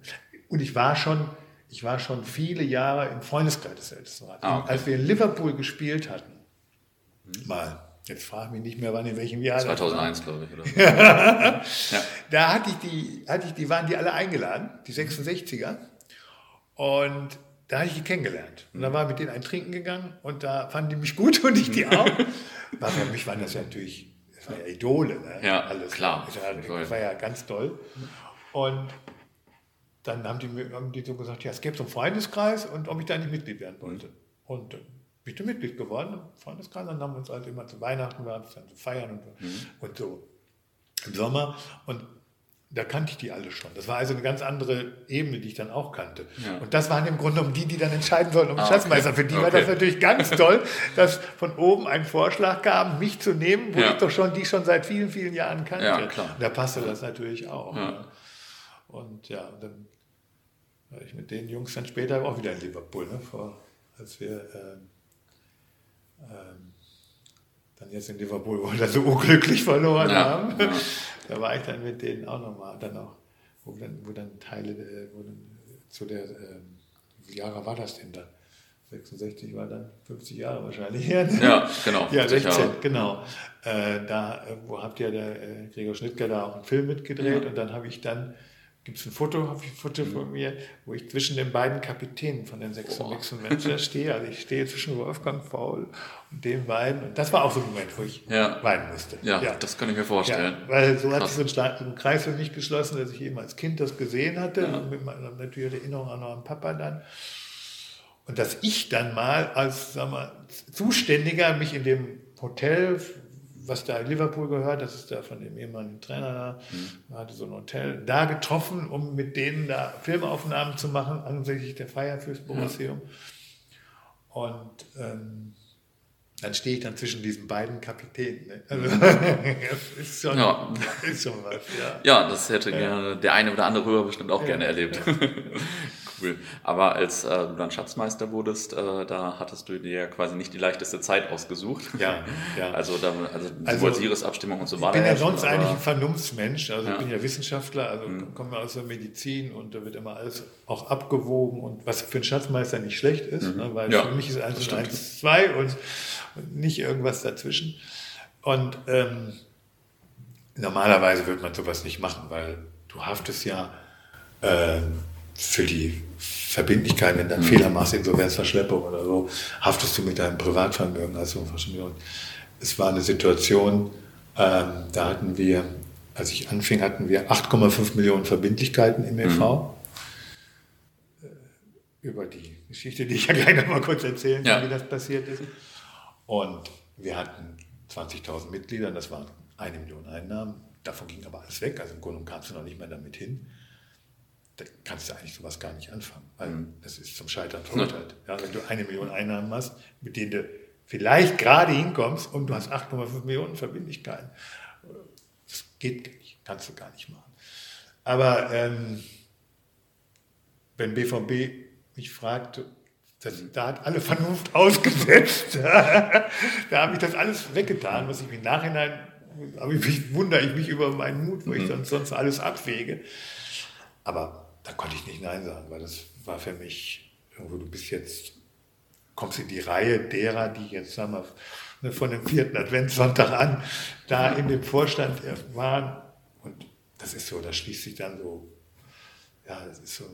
Speaker 2: Und ich war schon, ich war schon viele Jahre im Freundeskreis des Ältestenrats. Ah, okay. Als wir in Liverpool gespielt hatten, mhm. mal Jetzt frage mich nicht mehr, wann in welchem Jahr.
Speaker 1: 2001, glaube ich. Oder so.
Speaker 2: ja. Da hatte ich die, hatte ich die, waren die alle eingeladen, die 66er. Und da hatte ich die kennengelernt. Und dann war mit denen ein Trinken gegangen und da fanden die mich gut und ich die auch. War für mich waren das ja natürlich, das war ja Idole. Ne?
Speaker 1: Ja, klar.
Speaker 2: Das war, das war ja ganz toll. Und dann haben die, mir- haben die so gesagt, ja, es gäbe so einen Freundeskreis und ob ich da nicht Mitglied werden wollte. Und dann bin ich Mitglied geworden im Freundeskreis. Dann haben wir uns halt immer zu Weihnachten, wir haben uns dann zu feiern und, und so im Sommer. Und da kannte ich die alle schon. Das war also eine ganz andere Ebene, die ich dann auch kannte.
Speaker 1: Ja.
Speaker 2: Und das waren im Grunde genommen die, die dann entscheiden sollten um
Speaker 1: Ah,
Speaker 2: Schatzmeister. Für die war
Speaker 1: Okay.
Speaker 2: das natürlich ganz toll, dass von oben ein Vorschlag kam, mich zu nehmen, wo
Speaker 1: Ja.
Speaker 2: ich doch schon die schon seit vielen, vielen Jahren kannte.
Speaker 1: Ja, klar.
Speaker 2: Und da passte das natürlich auch. Und ja, und dann war ich mit den Jungs dann später auch wieder in Liverpool, ne? Vor, als wir ähm, ähm, dann jetzt in Liverpool wo wir so unglücklich verloren
Speaker 1: Ja,
Speaker 2: haben.
Speaker 1: ja.
Speaker 2: Da war ich dann mit denen auch nochmal, dann auch, wo dann, wo dann Teile, äh, wo dann zu der, ähm, wie Jahre war das denn dann? 66 war dann 50 Jahre wahrscheinlich her. ne?
Speaker 1: Ja, genau.
Speaker 2: Ja,
Speaker 1: 50
Speaker 2: 16,
Speaker 1: Jahre.
Speaker 2: genau. Äh, da, wo habt ihr der äh, Gregor Schnittger da auch einen Film mitgedreht
Speaker 1: Ja.
Speaker 2: und dann habe ich dann, gibt es ein Foto, habe ich ein Foto von mir, wo ich zwischen den beiden Kapitänen von den sechs
Speaker 1: Boah.
Speaker 2: Sechs Menschen stehe. Also ich stehe zwischen Wolfgang Faul und den beiden. Und das war auch so ein Moment, wo ich
Speaker 1: Ja.
Speaker 2: weinen musste.
Speaker 1: Ja, das kann ich mir vorstellen.
Speaker 2: Ja, weil so hat sich so ein, Schla- so ein Kreis für mich geschlossen, dass ich eben als Kind das gesehen hatte,
Speaker 1: Ja.
Speaker 2: und mit meiner natürlich Erinnerung an meinen Papa dann. Und dass ich dann mal als sag mal, Zuständiger mich in dem Hotel, was da in Liverpool gehört, das ist da von dem ehemaligen Trainer da,
Speaker 1: Mhm.
Speaker 2: hatte so ein Hotel, da getroffen, um mit denen da Filmaufnahmen zu machen, ansichtlich der Feier fürs Borussium. Und ähm, dann stehe ich dann zwischen diesen beiden Kapitänen. Ne? Also, das ist schon,
Speaker 1: Ja.
Speaker 2: ist schon was, ja.
Speaker 1: Ja, das hätte gerne der eine oder andere Hörer bestimmt auch gerne erlebt. cool. Aber als äh, du dann Schatzmeister wurdest, äh, da hattest du dir ja quasi nicht die leichteste Zeit ausgesucht.
Speaker 2: Ja, ja.
Speaker 1: Also, da, also,
Speaker 2: Also,
Speaker 1: sowohl Sieresabstimmung und so
Speaker 2: Ich
Speaker 1: war
Speaker 2: bin ja sonst
Speaker 1: aber-
Speaker 2: eigentlich ein Vernunftsmensch, also
Speaker 1: Ja.
Speaker 2: ich bin ja Wissenschaftler, also komme aus der Medizin und da wird immer alles auch abgewogen und was für einen Schatzmeister nicht schlecht ist, ne, weil
Speaker 1: Mhm. Ja,
Speaker 2: für mich ist eins und eins zwei und, und nicht irgendwas dazwischen. Und ähm, normalerweise wird man sowas nicht machen, weil du haftest ja ähm, für die Verbindlichkeit, wenn du einen Fehler machst, Insolvenzverschleppung oder so, haftest du mit deinem Privatvermögen. Also und es war eine Situation, ähm, da hatten wir, als ich anfing, hatten wir 8,5 Millionen Verbindlichkeiten im e.V. Äh, Über die Geschichte, die ich ja gleich noch mal kurz erzählen kann,
Speaker 1: Ja.
Speaker 2: wie das passiert ist. Und wir hatten 20.000 Mitglieder, das waren eine Million Einnahmen. Davon ging aber alles weg, also im Grunde kamst du noch nicht mehr damit hin. Da kannst du eigentlich sowas gar nicht anfangen, weil das ist zum Scheitern verurteilt. Ja, wenn du eine Million Einnahmen hast, mit denen du vielleicht gerade hinkommst und du hast 8,5 Millionen Verbindlichkeiten. Das geht nicht, kannst du gar nicht machen. Aber ähm, wenn BVB mich fragt, das, da hat alle Vernunft ausgesetzt. da habe ich das alles weggetan, was ich im Nachhinein, aber ich wundere ich mich über meinen Mut, wo ich sonst, sonst alles abwäge. Aber da konnte ich nicht Nein sagen, weil das war für mich, irgendwo, du bist jetzt, kommst in die Reihe derer, die jetzt, sagen wir, von dem vierten Adventssonntag an da in dem Vorstand waren. Und das ist so, das schließt sich dann so, ja, das ist so,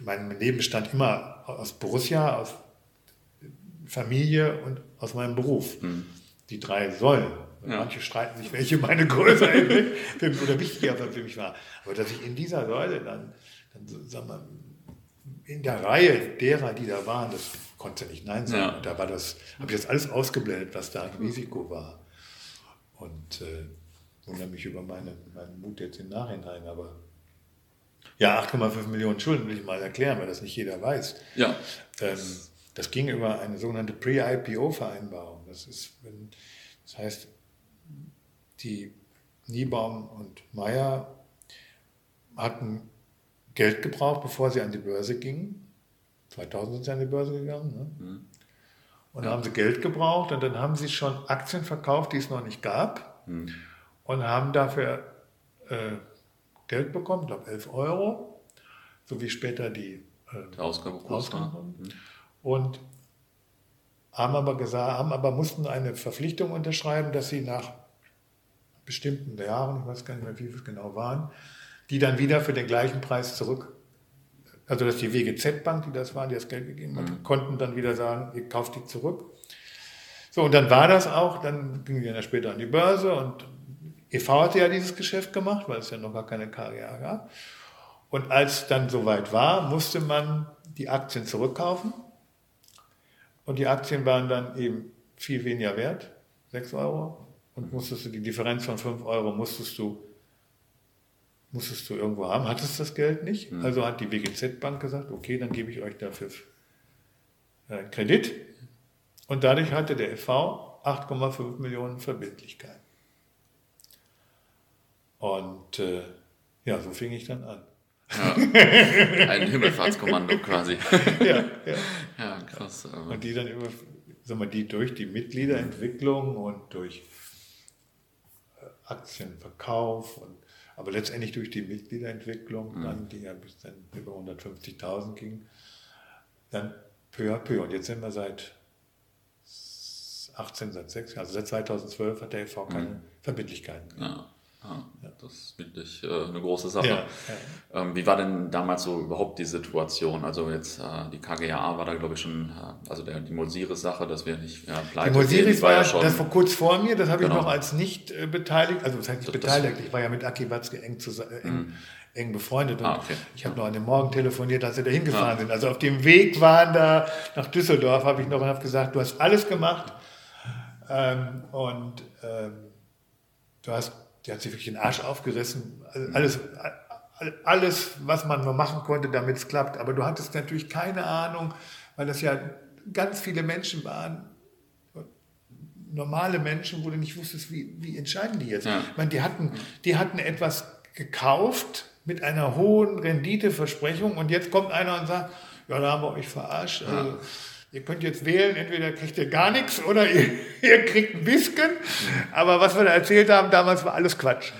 Speaker 2: mein Leben bestand immer aus Borussia, aus Familie und aus meinem Beruf. Die drei Säulen.
Speaker 1: Ja.
Speaker 2: Manche streiten sich, welche meine größer für- oder wichtiger für mich war. Aber dass ich in dieser Säule dann, dann so, sag mal, in der Reihe derer, die da waren, das konnte nicht Nein sagen.
Speaker 1: Ja.
Speaker 2: Da war das, habe ich das alles ausgeblendet, was da ein Risiko war. Und äh, wundere mich über meine, meinen Mut jetzt im Nachhinein. Aber ja, 8,5 Millionen Schulden will ich mal erklären, weil das nicht jeder weiß.
Speaker 1: Ja,
Speaker 2: Ähm, das ging über eine sogenannte Pre-IPO-Vereinbarung. Das ist, wenn, das heißt, die Niebaum und Meyer hatten Geld gebraucht, bevor sie an die Börse gingen. 2000 sind sie an die Börse gegangen. Ne? Und dann haben sie Geld gebraucht und dann haben sie schon Aktien verkauft, die es noch nicht gab. Und haben dafür äh, Geld bekommen, ich glaube 11 Euro, so wie später die äh,
Speaker 1: Ausgabekurs war.
Speaker 2: Ausgaben. Und haben aber gesagt, haben aber mussten eine Verpflichtung unterschreiben, dass sie nach bestimmten Jahren, ich weiß gar nicht mehr, wie es genau waren, die dann wieder für den gleichen Preis zurück, also dass die WGZ-Bank, die das waren, die das Geld gegeben hat, mhm. konnten dann wieder sagen, ihr kauft die zurück. So, und dann war das auch, dann ging die dann später an die Börse und EV hatte ja dieses Geschäft gemacht, weil es ja noch gar keine KGA gab. Und als dann soweit war, musste man die Aktien zurückkaufen. Und die Aktien waren dann eben viel weniger wert, 6 Euro. Und musstest du die Differenz von 5 Euro musstest du, musstest du irgendwo haben, hattest das Geld nicht. Mhm. Also hat die WGZ-Bank gesagt, okay, dann gebe ich euch dafür äh, Kredit. Und dadurch hatte der EV 8,5 Millionen Verbindlichkeiten. Und äh, ja, so fing ich dann an.
Speaker 1: Ja, ein Himmelfahrtskommando quasi. ja, ja.
Speaker 2: ja, krass. Und die dann über, sag mal, die durch die Mitgliederentwicklung und durch äh, Aktienverkauf und aber letztendlich durch die Mitgliederentwicklung, mhm. dann, die ja bis dann über 150.000 ging, dann peu à peu. Und jetzt sind wir seit 18, seit 6 also seit 2012 hat der EV keine mhm. Verbindlichkeiten.
Speaker 1: Ja. Ja, das ist wirklich äh, eine große Sache. Ja, ja. Ähm, wie war denn damals so überhaupt die Situation? Also jetzt äh, die KGAA war da glaube ich schon, äh, also der, die Mulsiris-Sache, dass wir nicht ja,
Speaker 2: pleite Die Mulsiris war ja schon, das war kurz vor mir, das habe genau. ich noch als nicht äh, beteiligt, also das heißt nicht das, beteiligt, ich war ja mit Aki Watzke eng, zu, äh, eng, mhm. eng befreundet und ah, okay. ich habe noch an dem Morgen telefoniert, als sie da hingefahren sind. Also auf dem Weg waren da nach Düsseldorf, habe ich noch und habe gesagt, du hast alles gemacht ähm, und ähm, du hast der hat sich wirklich den Arsch aufgerissen. Alles, alles, was man nur machen konnte, damit es klappt. Aber du hattest natürlich keine Ahnung, weil das ja ganz viele Menschen waren, normale Menschen, wo du nicht wusstest, wie, wie entscheiden die jetzt. Ja. Ich meine, die hatten, die hatten etwas gekauft mit einer hohen Renditeversprechung und jetzt kommt einer und sagt, ja, da haben wir euch verarscht. Ja. Also, Ihr könnt jetzt wählen, entweder kriegt ihr gar nichts oder ihr, ihr kriegt ein bisschen. Aber was wir da erzählt haben damals war alles Quatsch.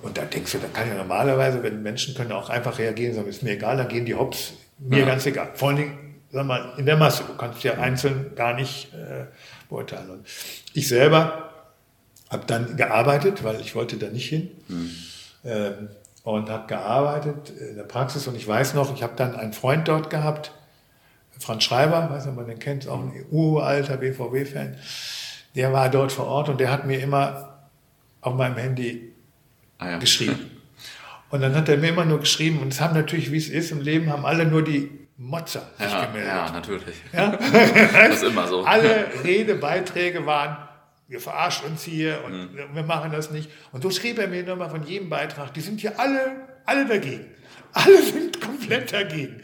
Speaker 2: Und da denkst du, da kann ja normalerweise, wenn Menschen können auch einfach reagieren, sagen, ist mir egal, dann gehen die hops, mir ja. ganz egal. Vor allen Dingen, sag mal, in der Masse. Du kannst ja einzeln gar nicht äh, beurteilen. Und ich selber habe dann gearbeitet, weil ich wollte da nicht hin. Mhm. Ähm, und habe gearbeitet in der Praxis. Und ich weiß noch, ich habe dann einen Freund dort gehabt, Franz Schreiber, weiß nicht, ob man den kennt, auch ein uralter BVB-Fan, der war dort vor Ort und der hat mir immer auf meinem Handy ah, ja. geschrieben. Und dann hat er mir immer nur geschrieben, und es haben natürlich, wie es ist im Leben, haben alle nur die Motzer
Speaker 1: sich ja, gemeldet. Ja, natürlich. Ja? das ist immer so.
Speaker 2: Alle Redebeiträge waren, wir verarschen uns hier und mhm. wir machen das nicht. Und so schrieb er mir nochmal von jedem Beitrag, die sind hier alle, alle dagegen. Alle sind komplett dagegen.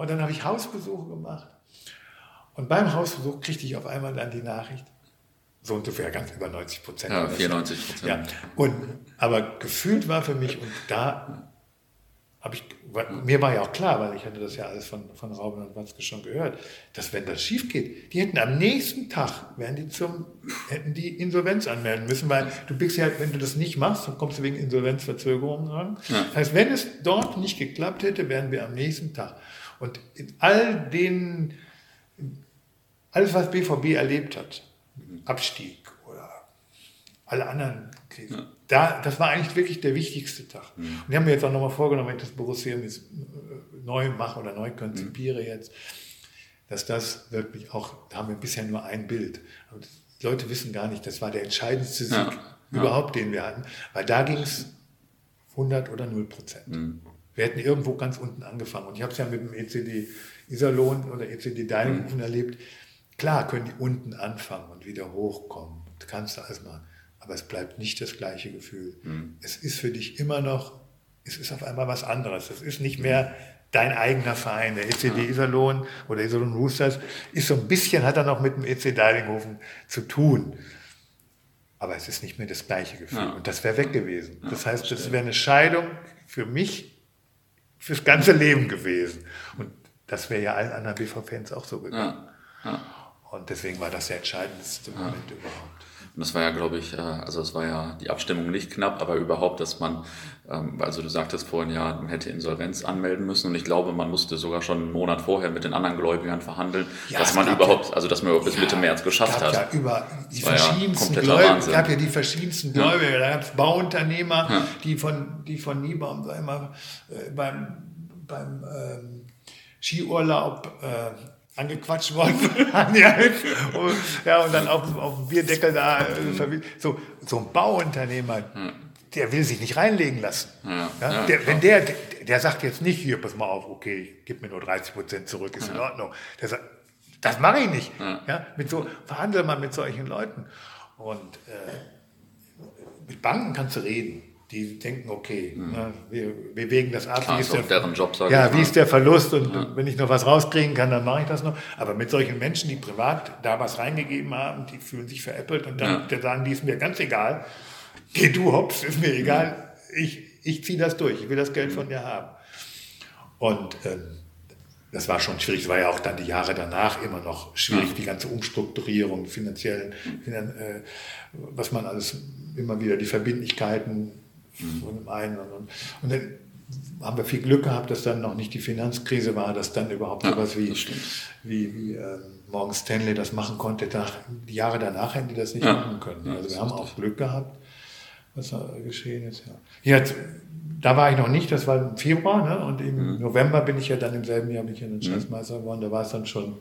Speaker 2: Und dann habe ich Hausbesuche gemacht. Und beim Hausbesuch kriegte ich auf einmal dann die Nachricht, so ungefähr ganz über 90 Prozent.
Speaker 1: Ja, 94 Prozent. Ja.
Speaker 2: Und, aber gefühlt war für mich, und da habe ich, mir war ja auch klar, weil ich hatte das ja alles von, von Rauben und Watzke schon gehört, dass wenn das schief geht, die hätten am nächsten Tag, wären die zum, hätten die Insolvenz anmelden müssen, weil du bist ja, wenn du das nicht machst, dann kommst du wegen Insolvenzverzögerungen ran. Ja. Das heißt, wenn es dort nicht geklappt hätte, wären wir am nächsten Tag. Und in all den, alles was BVB erlebt hat, Abstieg oder alle anderen Krisen, ja. da, das war eigentlich wirklich der wichtigste Tag. Mhm. Und ich habe mir jetzt auch nochmal vorgenommen, wenn ich das Borussia jetzt äh, neu mache oder neu konzipiere mhm. jetzt, dass das wirklich auch, da haben wir bisher nur ein Bild. Aber die Leute wissen gar nicht, das war der entscheidendste Sieg ja. überhaupt, den wir hatten, weil da ging es 100 oder 0 Prozent. Mhm. Wir hätten irgendwo ganz unten angefangen. Und ich habe es ja mit dem ECD Iserlohn oder ECD Deilenhofen mhm. erlebt. Klar können die unten anfangen und wieder hochkommen. Das kannst du alles machen. Aber es bleibt nicht das gleiche Gefühl. Mhm. Es ist für dich immer noch, es ist auf einmal was anderes. Es ist nicht mehr dein eigener Verein. Der ECD Iserlohn oder Iserlohn Roosters ist so ein bisschen, hat er noch mit dem EC Deilinghofen zu tun. Aber es ist nicht mehr das gleiche Gefühl. Ja. Und das wäre weg gewesen. Das heißt, das wäre eine Scheidung für mich fürs ganze Leben gewesen. Und das wäre ja allen anderen BV-Fans auch so gegangen. Ja, ja. Und deswegen war das der entscheidendste Moment überhaupt.
Speaker 1: Und das war ja, glaube ich, äh, also es war ja die Abstimmung nicht knapp, aber überhaupt, dass man, ähm, also du sagtest vorhin ja, man hätte Insolvenz anmelden müssen. Und ich glaube, man musste sogar schon einen Monat vorher mit den anderen Gläubigern verhandeln, ja, dass man überhaupt, ja, also dass man bis Mitte März geschafft hat.
Speaker 2: Ja, über die verschiedensten ja Gläubiger, es gab ja die verschiedensten Gläubiger, da gab es Bauunternehmer, die von, die von Niebaum sag ich mal, äh, beim, beim ähm, Skiurlaub äh, angequatscht worden ja, und, ja, und dann auf, auf dem Bierdeckel da, äh, so, so ein Bauunternehmer, der will sich nicht reinlegen lassen. Ja, ja, der, wenn der, der sagt jetzt nicht, hier, pass mal auf, okay, gib mir nur 30 Prozent zurück, ist in Ordnung. Der sagt, das mache ich nicht. Ja. mit so, verhandle mal mit solchen Leuten. Und äh, mit Banken kannst du reden die denken, okay, mhm. ne, wir, wägen das ab.
Speaker 1: Klar, wie ist der, deren Job,
Speaker 2: ja, wie ist der Verlust und ja. wenn ich noch was rauskriegen kann, dann mache ich das noch. Aber mit solchen Menschen, die privat da was reingegeben haben, die fühlen sich veräppelt und dann ja. sagen, die ist mir ganz egal. Geh du hops, ist mir egal. Ich, ich ziehe das durch, ich will das Geld von dir haben. Und ähm, das war schon schwierig. Es war ja auch dann die Jahre danach immer noch schwierig, die ganze Umstrukturierung, finanziellen, äh, was man alles immer wieder, die Verbindlichkeiten von dem einen. Und, und dann haben wir viel Glück gehabt, dass dann noch nicht die Finanzkrise war, dass dann überhaupt ja, sowas wie, wie, wie äh, Morgan Stanley das machen konnte. Nach, die Jahre danach hätten die das nicht ja. machen können. Also wir haben auch Glück gehabt, was da geschehen ist. Ja. Jetzt, da war ich noch nicht, das war im Februar, ne? und im mhm. November bin ich ja dann im selben Jahr bin ich ja dann Schatzmeister mhm. geworden. Da war es dann schon,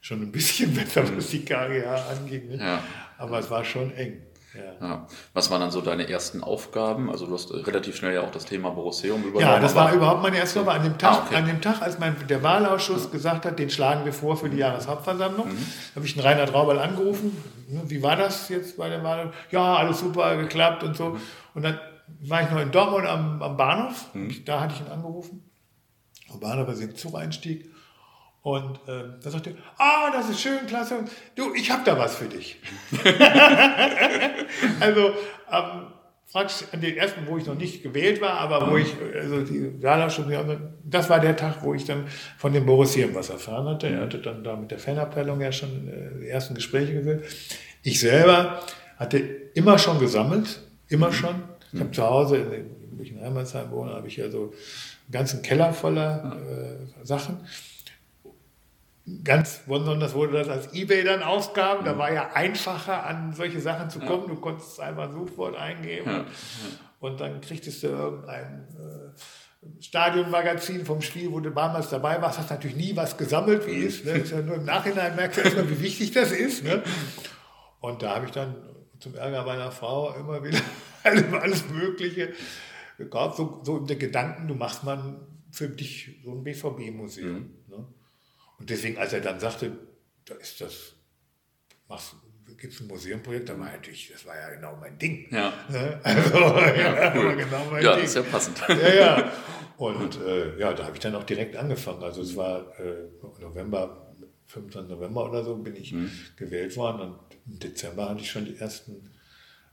Speaker 2: schon ein bisschen besser, was die KGH anging. Ne? Ja. Aber es war schon eng.
Speaker 1: Ja. ja. Was waren dann so deine ersten Aufgaben? Also du hast relativ schnell ja auch das Thema Borosseum
Speaker 2: übernommen. Ja, das war überhaupt meine erste Aufgabe. An dem Tag, ah, okay. an dem Tag als mein, der Wahlausschuss gesagt hat, den schlagen wir vor für die Jahreshauptversammlung, mhm. habe ich den Reinhard Raubal angerufen. Wie war das jetzt bei der Wahl? Ja, alles super geklappt und so. Mhm. Und dann war ich noch in Dortmund am, am Bahnhof. Mhm. Da hatte ich ihn angerufen. Am Bahnhof, als ich im Zug einstieg. Und äh, da sagte er, ah, das ist schön, klasse. Du, ich habe da was für dich. also ähm, praktisch an den ersten, wo ich noch nicht gewählt war, aber wo ich, also die Saarlandschule, das war der Tag, wo ich dann von dem Boris Hirn was erfahren hatte. Er hatte dann da mit der Fanabteilung ja schon äh, die ersten Gespräche geführt. Ich selber hatte immer schon gesammelt, immer schon. Ich habe zu Hause, in, wo ich in Heimatsheim wohne, habe ich ja so einen ganzen Keller voller äh, Sachen ganz besonders wurde das als Ebay dann ausgaben. Da war ja einfacher, an solche Sachen zu kommen. Du konntest einfach ein Suchwort eingeben und dann kriegtest du irgendein äh, Stadionmagazin vom Spiel, wo du damals dabei warst. Hast natürlich nie was gesammelt, wie ist. Ne? ist ja nur im Nachhinein merkst du erstmal, wie wichtig das ist. Ne? Und da habe ich dann zum Ärger meiner Frau immer wieder alles Mögliche gekauft. So, so der Gedanken, du machst mal für dich so ein BVB-Museum. Mhm. Ne? Und deswegen, als er dann sagte, da ist das, machst, gibt es ein Museumprojekt, da meinte ich, das war ja genau mein Ding. Ja. Ne? Also, ja, cool. genau mein ja, Ding. ist ja passend. Ja, ja. Und äh, ja, da habe ich dann auch direkt angefangen. Also es war äh, November, 25. November oder so, bin ich mhm. gewählt worden und im Dezember hatte ich schon die ersten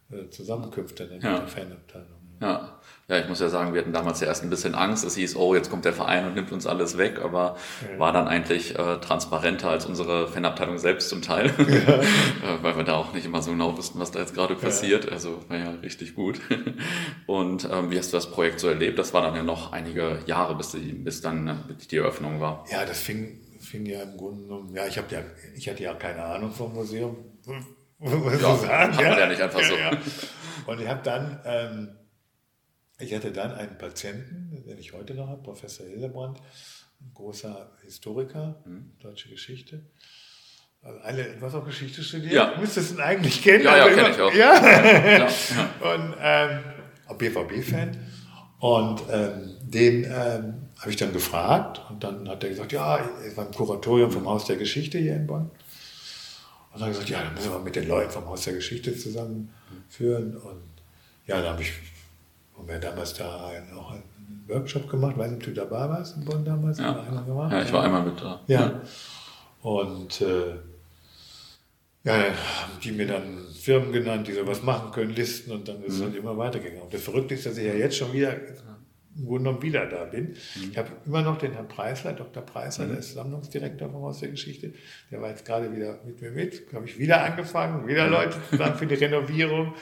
Speaker 2: äh, Zusammenkünfte in ja. der Fanabteilung.
Speaker 1: Ja. ja, ich muss ja sagen, wir hatten damals ja erst ein bisschen Angst. Es hieß, oh, jetzt kommt der Verein und nimmt uns alles weg, aber ja. war dann eigentlich äh, transparenter als unsere Fanabteilung selbst zum Teil, ja. äh, weil wir da auch nicht immer so genau wussten, was da jetzt gerade passiert. Ja. Also war ja richtig gut. und ähm, wie hast du das Projekt so erlebt? Das war dann ja noch einige Jahre, bis, die, bis dann äh, die Eröffnung war.
Speaker 2: Ja, das fing, fing ja im Grunde genommen, ja, ich, ja, ich hatte ja keine Ahnung vom Museum. Was ja, sagen, hat man ja nicht einfach so. Und ich habe dann... Ähm, ich hatte dann einen Patienten, den ich heute noch habe, Professor Hildebrand, ein großer Historiker, mhm. deutsche Geschichte. Also alle, was auch Geschichte studiert, ja. müsstest du ihn eigentlich kennen. Ja, ja, kenne ich auch. Ja. ja. Und ähm, auch BVB-Fan. Und ähm, den ähm, habe ich dann gefragt und dann hat er gesagt, ja, er war im Kuratorium vom Haus der Geschichte hier in Bonn. Und dann hat er gesagt, ja, dann müssen wir mit den Leuten vom Haus der Geschichte zusammenführen. Und ja, dann habe ich und wir haben damals da auch einen Workshop gemacht, weiß nicht, ob du dabei warst in Bonn damals?
Speaker 1: Ja, ja ich war einmal mit da.
Speaker 2: Ja. ja. Und äh, ja, haben die mir dann Firmen genannt, die sowas machen können, Listen und dann ist es mhm. halt immer weitergegangen. Und das Verrückte ist, dass ich ja jetzt schon wieder im Grunde genommen wieder da bin. Mhm. Ich habe immer noch den Herrn Preisler, Dr. Preisler, mhm. der ist Sammlungsdirektor von Haus der Geschichte. Der war jetzt gerade wieder mit mir mit. Habe ich wieder angefangen, wieder Leute zusammen für die Renovierung,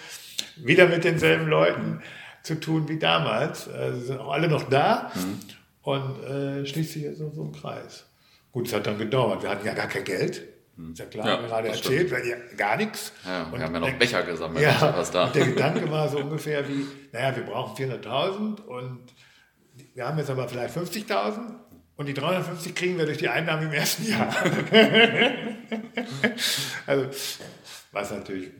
Speaker 2: wieder mit denselben Leuten zu tun wie damals. Also sind auch alle noch da mhm. und äh, schließt sich jetzt so, so ein Kreis. Gut, es hat dann gedauert. Wir hatten ja gar kein Geld. Hm. Ist ja klar, ja, wir gerade erzählt, weil ja, gar nichts.
Speaker 1: Ja, wir und haben ja noch Becher gesammelt.
Speaker 2: Ja, was da. Der Gedanke war so ungefähr wie, naja, wir brauchen 400.000 und wir haben jetzt aber vielleicht 50.000 und die 350 kriegen wir durch die Einnahmen im ersten Jahr. also, was natürlich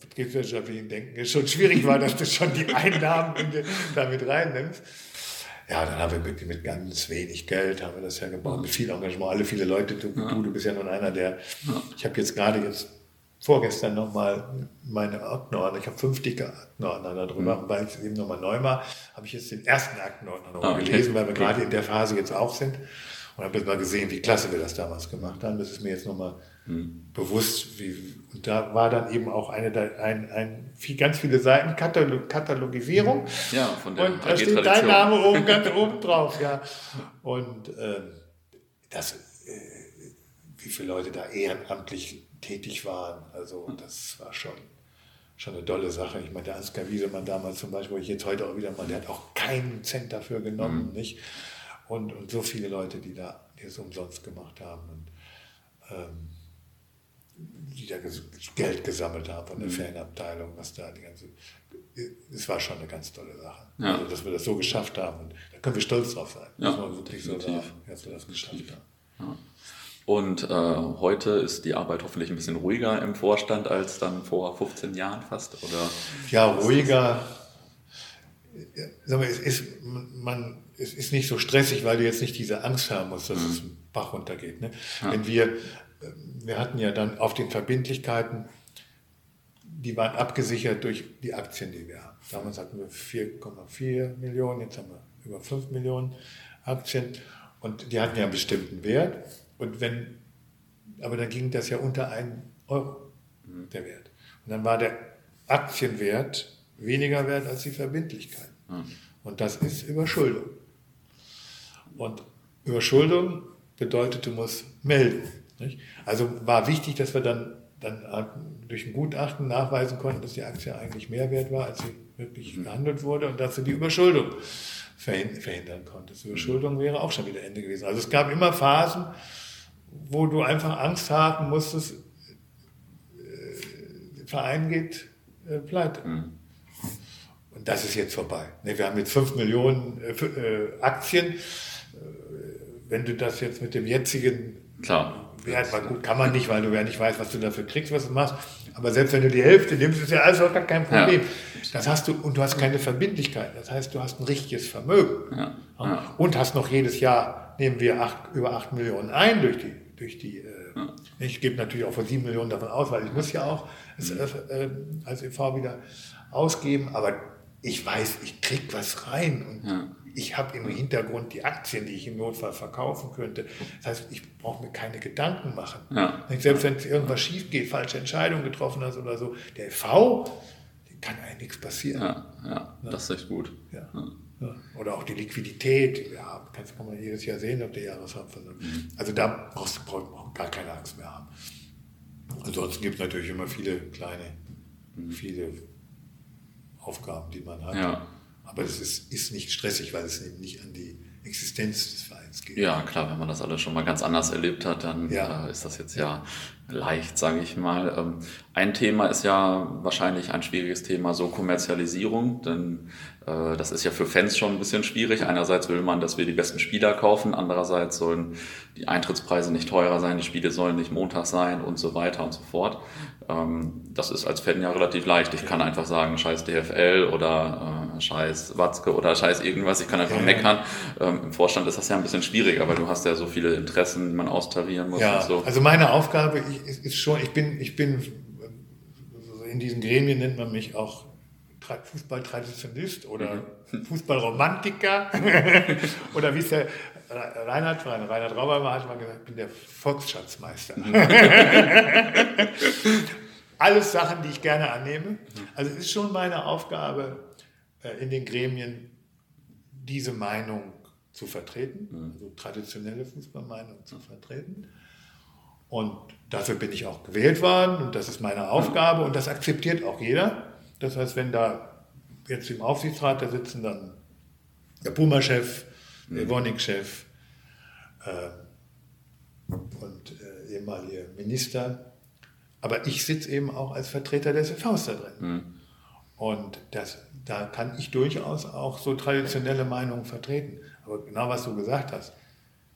Speaker 2: betriebswirtschaftlichen Denken schon schwierig war, dass du schon die Einnahmen damit reinnimmst. Ja, dann haben wir mit, mit ganz wenig Geld haben wir das ja gebaut, mit viel Engagement, alle viele Leute. Du, ja. du, du bist ja nun einer, der, ich habe jetzt gerade jetzt vorgestern nochmal meine Aktenordner, ich habe fünf dicke Aktenordner darüber, mhm. weil es eben nochmal neu war, habe ich jetzt den ersten Aktenordner nochmal ah, okay. gelesen, weil wir okay. gerade in der Phase jetzt auch sind und habe jetzt mal gesehen, wie klasse wir das damals gemacht haben. Das ist mir jetzt nochmal mhm. bewusst. Wie, und da war dann eben auch eine, ein, ein, viel, ganz viele Seiten Katalog, Katalogisierung.
Speaker 1: Ja, von der
Speaker 2: Und da steht dein Name oben, ganz oben drauf. Ja. Und ähm, das, äh, wie viele Leute da ehrenamtlich tätig waren. Also das war schon, schon eine tolle Sache. Ich meine, der Ansgar Wiesemann damals zum Beispiel, wo ich jetzt heute auch wieder mal, der hat auch keinen Cent dafür genommen. Mhm. Nicht? Und, und so viele Leute, die da die es umsonst gemacht haben. Und, ähm, die da Geld gesammelt haben von der mhm. Fanabteilung, was da die ganze. Es war schon eine ganz tolle Sache. Ja. Also, dass wir das so geschafft haben. Und da können wir stolz drauf sein. Ja, muss man wirklich definitiv. so sagen, dass wir das geschafft haben.
Speaker 1: Ja. Und äh, heute ist die Arbeit hoffentlich ein bisschen ruhiger im Vorstand als dann vor 15 Jahren fast, oder?
Speaker 2: Ja, ruhiger. Sag mal, es ist, man, es ist nicht so stressig, weil du jetzt nicht diese Angst haben musst, dass mhm. es einen Bach runtergeht. Ne? Ja. Wenn wir, wir hatten ja dann auf den Verbindlichkeiten, die waren abgesichert durch die Aktien, die wir haben. Damals hatten wir 4,4 Millionen, jetzt haben wir über 5 Millionen Aktien und die hatten ja einen bestimmten Wert. Und wenn, aber dann ging das ja unter einen Euro, mhm. der Wert. Und dann war der Aktienwert weniger wert als die Verbindlichkeit. Mhm. Und das ist Überschuldung. Und Überschuldung bedeutet, du musst melden. Nicht? Also war wichtig, dass wir dann, dann durch ein Gutachten nachweisen konnten, dass die Aktie eigentlich mehr wert war, als sie wirklich mhm. gehandelt wurde und dass du die Überschuldung verhindern konntest. Überschuldung wäre auch schon wieder Ende gewesen. Also es gab immer Phasen, wo du einfach Angst haben musstest, äh, der Verein geht äh, pleite. Mhm. Und das ist jetzt vorbei. Ne, wir haben jetzt 5 Millionen äh, Aktien. Wenn du das jetzt mit dem jetzigen
Speaker 1: Klar.
Speaker 2: Mal gut, kann man nicht, weil du ja nicht weißt, was du dafür kriegst, was du machst. Aber selbst wenn du die Hälfte nimmst, ist ja alles auch gar kein Problem. Ja. Das hast du, und du hast keine Verbindlichkeit. Das heißt, du hast ein richtiges Vermögen. Ja. Ja. Und hast noch jedes Jahr, nehmen wir acht, über 8 Millionen ein durch die durch die, äh, ja. ich gebe natürlich auch von 7 Millionen davon aus, weil ich muss ja auch es, mhm. äh, als EV wieder ausgeben, aber ich weiß, ich krieg was rein und ja. Ich habe im Hintergrund die Aktien, die ich im Notfall verkaufen könnte. Das heißt, ich brauche mir keine Gedanken machen. Ja. Selbst wenn irgendwas schief geht, falsche Entscheidungen getroffen hast oder so, der EV, dem kann eigentlich nichts passieren.
Speaker 1: Ja, ja, das ist echt gut.
Speaker 2: Ja. Oder auch die Liquidität, ja, kannst, kann man jedes Jahr sehen ob der Jahreshauptversammlung. Also da brauchst du brauchst gar keine Angst mehr haben. Ansonsten gibt es natürlich immer viele kleine, mhm. viele Aufgaben, die man hat. Ja. Aber es ist, ist nicht stressig, weil es eben nicht an die Existenz des Vereins geht.
Speaker 1: Ja, klar, wenn man das alles schon mal ganz anders erlebt hat, dann ja. äh, ist das jetzt ja leicht, sage ich mal. Ähm, ein Thema ist ja wahrscheinlich ein schwieriges Thema, so Kommerzialisierung, denn äh, das ist ja für Fans schon ein bisschen schwierig. Einerseits will man, dass wir die besten Spieler kaufen, andererseits sollen die Eintrittspreise nicht teurer sein, die Spiele sollen nicht Montag sein und so weiter und so fort. Ähm, das ist als Fan ja relativ leicht. Ich kann einfach sagen, scheiß DFL oder äh, scheiß Watzke oder scheiß irgendwas. Ich kann einfach ja. meckern. Ähm, Im Vorstand ist das ja ein bisschen schwieriger, weil du hast ja so viele Interessen, die man austarieren muss.
Speaker 2: Ja,
Speaker 1: und so.
Speaker 2: also meine Aufgabe ist schon, ich bin, ich bin in diesen Gremien nennt man mich auch Fußballtraditionist oder mhm. Fußballromantiker oder wie es der Reinhard, Reinhard Rauber hat mal gesagt, ich bin der Volksschatzmeister. Mhm. Alles Sachen, die ich gerne annehme. Also es ist schon meine Aufgabe, äh, in den Gremien diese Meinung zu vertreten, mhm. also traditionelle Fußballmeinung zu vertreten. Und dafür bin ich auch gewählt worden und das ist meine Aufgabe und das akzeptiert auch jeder. Das heißt, wenn da jetzt im Aufsichtsrat, da sitzen dann der Puma-Chef, der Evonik-Chef äh, und äh, ehemalige Minister. Aber ich sitze eben auch als Vertreter des FVs da drin. Mhm. Und das, da kann ich durchaus auch so traditionelle Meinungen vertreten. Aber genau was du gesagt hast,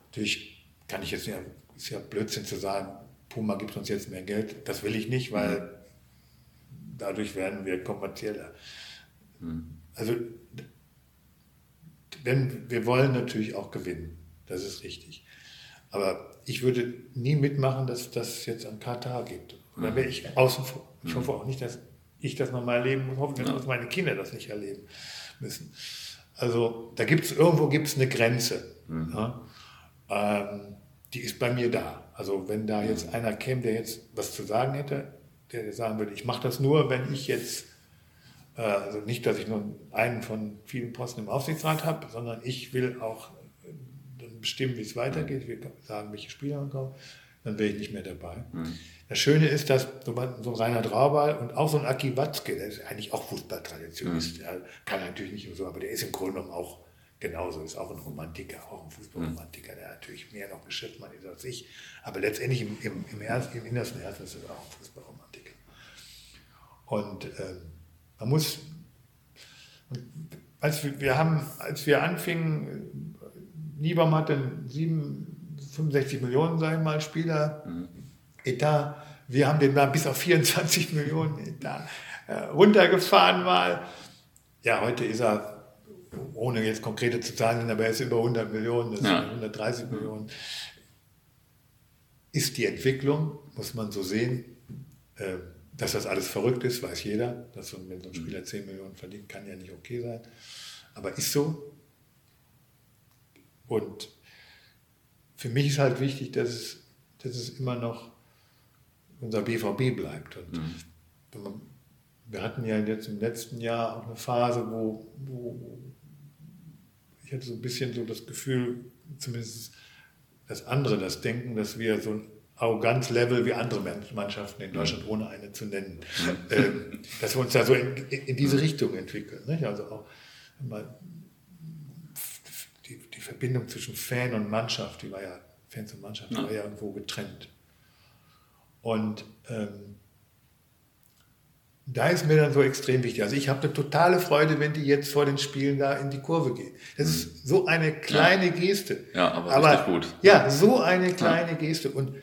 Speaker 2: natürlich kann ich jetzt ja, ist ja Blödsinn zu sagen, Puma gibt uns jetzt mehr Geld. Das will ich nicht, weil mhm. dadurch werden wir kommerzieller. Mhm. Also, denn wir wollen natürlich auch gewinnen. Das ist richtig. Aber ich würde nie mitmachen, dass das jetzt an Katar gibt. Da wäre ich außen vor. Ich hoffe auch nicht, dass ich das nochmal erleben muss. Hoffentlich, dass meine Kinder das nicht erleben müssen. Also da gibt es irgendwo gibt's eine Grenze. Mhm. Ja? Ähm, die ist bei mir da. Also wenn da jetzt einer käme, der jetzt was zu sagen hätte, der sagen würde, ich mache das nur, wenn ich jetzt, äh, also nicht, dass ich nur einen von vielen Posten im Aufsichtsrat habe, sondern ich will auch äh, bestimmen, wie es weitergeht. Ich will sagen, welche Spieler kommen, dann wäre ich nicht mehr dabei. Mhm. Das Schöne ist, dass so ein Rainer Traubal und auch so ein Aki Watzke, der ist eigentlich auch Fußballtraditionist, mhm. der kann natürlich nicht so, aber der ist im Grunde genommen auch genauso, ist auch ein Romantiker, auch ein Fußballromantiker, der natürlich mehr noch Geschäftsmann ist als ich, aber letztendlich im, im, im, Herz, im innersten Herzen ist er auch ein Fußballromantiker. Und ähm, man muss, als wir, wir haben, als wir anfingen, Niebaum hatte 7, 65 Millionen, sagen wir mal, Spieler, mhm. Etat. Wir haben den mal bis auf 24 Millionen Etat äh, runtergefahren mal. Ja, heute ist er, ohne jetzt konkrete zu zahlen, aber er ist über 100 Millionen, das ja. sind 130 Millionen. Ist die Entwicklung, muss man so sehen. Äh, dass das alles verrückt ist, weiß jeder. Dass so, wenn so ein Spieler 10 Millionen verdient, kann ja nicht okay sein. Aber ist so. Und für mich ist halt wichtig, dass es, dass es immer noch unser BVB bleibt. Und mhm. wir hatten ja jetzt im letzten Jahr auch eine Phase, wo, wo ich hatte so ein bisschen so das Gefühl, zumindest dass andere das denken, dass wir so ein Arroganzlevel wie andere Mannschaften in Deutschland, mhm. ohne eine zu nennen, äh, dass wir uns da so in, in diese Richtung entwickeln. Nicht? Also auch die, Verbindung zwischen Fan und Mannschaft, die war ja, Fans und Mannschaft, die war ja irgendwo getrennt. Und ähm, da ist mir dann so extrem wichtig. Also ich habe eine totale Freude, wenn die jetzt vor den Spielen da in die Kurve gehen. Das ist so eine kleine
Speaker 1: ja.
Speaker 2: Geste.
Speaker 1: Ja, aber, aber gut.
Speaker 2: Ja, so eine kleine ja. Geste. Und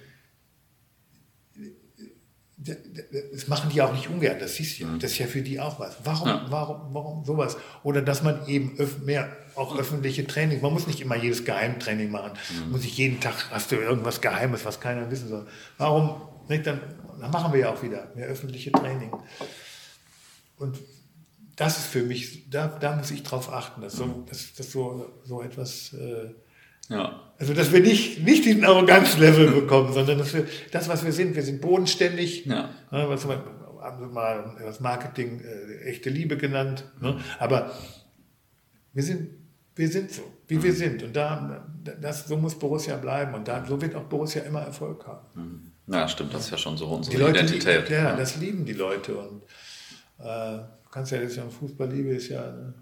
Speaker 2: das machen die auch nicht ungern, das siehst du ja. Mhm. Das ist ja für die auch was. Warum, ja. warum, warum sowas? Oder dass man eben mehr auch öffentliche Training, man muss nicht immer jedes Geheimtraining machen. Mhm. Muss ich jeden Tag, hast du irgendwas Geheimes, was keiner wissen soll. Warum nicht? Dann, dann machen wir ja auch wieder mehr öffentliche Training. Und das ist für mich, da, da muss ich drauf achten, dass so, dass, dass so, so etwas, äh, ja. also dass wir nicht, nicht diesen Arroganzlevel bekommen, sondern dass wir das, was wir sind, wir sind bodenständig, ja. ne, was wir, haben wir mal das Marketing äh, echte Liebe genannt, ne? aber wir sind, wir sind so, wie mhm. wir sind und da, das, so muss Borussia bleiben und da, so wird auch Borussia immer Erfolg haben.
Speaker 1: Mhm. Ja, stimmt, das ist ja schon so unsere
Speaker 2: die Leute, Identität. Ja, ja, das lieben die Leute. Und äh, du kannst ja jetzt ja Fußballliebe ist ja, ne,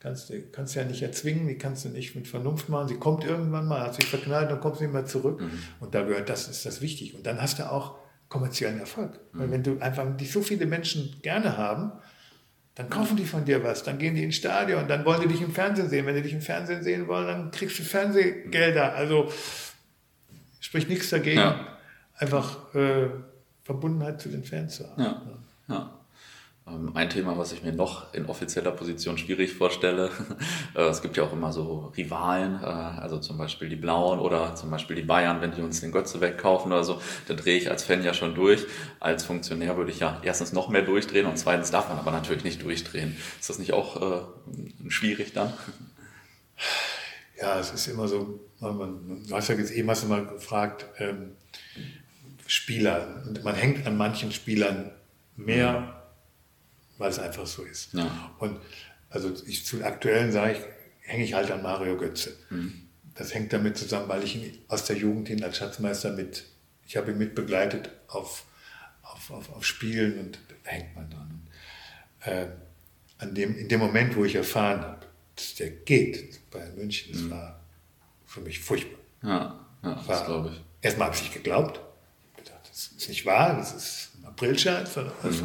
Speaker 2: kannst, kannst ja nicht erzwingen, die kannst du nicht mit Vernunft machen. Sie kommt irgendwann mal, hat sich verknallt, dann kommt sie immer zurück. Mhm. Und da gehört das, ist das wichtig. Und dann hast du auch kommerziellen Erfolg. Mhm. Weil wenn du einfach dich so viele Menschen gerne haben, dann kaufen die von dir was, dann gehen die ins Stadion, dann wollen die dich im Fernsehen sehen. Wenn die dich im Fernsehen sehen wollen, dann kriegst du Fernsehgelder. Also spricht nichts dagegen. Ja einfach äh, Verbundenheit zu den Fans zu haben.
Speaker 1: Ja, ja. Ähm, ein Thema, was ich mir noch in offizieller Position schwierig vorstelle, äh, es gibt ja auch immer so Rivalen, äh, also zum Beispiel die Blauen oder zum Beispiel die Bayern, wenn die uns den Götze wegkaufen oder so, da drehe ich als Fan ja schon durch. Als Funktionär würde ich ja erstens noch mehr durchdrehen und zweitens darf man aber natürlich nicht durchdrehen. Ist das nicht auch äh, schwierig dann?
Speaker 2: Ja, es ist immer so, man, du hast ja jetzt eben hast du mal gefragt, ähm, Spieler. Und man hängt an manchen Spielern mehr, weil es einfach so ist. Ja. Und Also ich, zu aktuellen sage ich, hänge ich halt an Mario Götze.
Speaker 1: Mhm.
Speaker 2: Das hängt damit zusammen, weil ich ihn aus der Jugend hin als Schatzmeister mit, ich habe ihn mit begleitet auf, auf, auf, auf Spielen und da hängt man dran. Äh, an dem, in dem Moment, wo ich erfahren habe, dass der geht bei München, das war für mich furchtbar.
Speaker 1: Ja, ja das glaube ich.
Speaker 2: Erstmal habe ich nicht geglaubt. Gedacht, Das ist nicht wahr, das ist ein Aprilscherz. Oder was.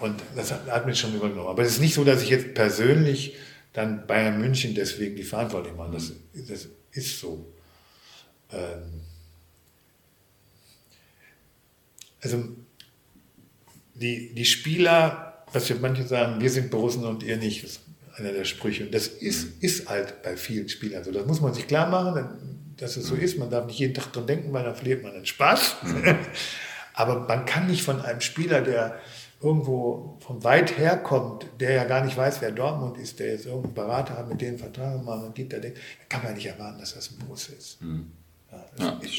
Speaker 2: Und das hat, hat mich schon übernommen. Aber es ist nicht so, dass ich jetzt persönlich dann Bayern München deswegen die Verantwortung mache. Das, das ist so. Ähm, also die, die Spieler, was wir manche sagen, wir sind Borussen und ihr nicht, ist einer der Sprüche. Und das ist, ist halt bei vielen Spielern so. Das muss man sich klar machen, dass es so ist. Man darf nicht jeden Tag dran denken, weil dann verliert man den Spaß. Aber man kann nicht von einem Spieler, der irgendwo von weit her kommt, der ja gar nicht weiß, wer Dortmund ist, der jetzt irgendeinen Berater hat, mit dem Vertrag gemacht und geht da, denkt, kann man nicht erwarten, dass das ein Borusse ist. Ja, das,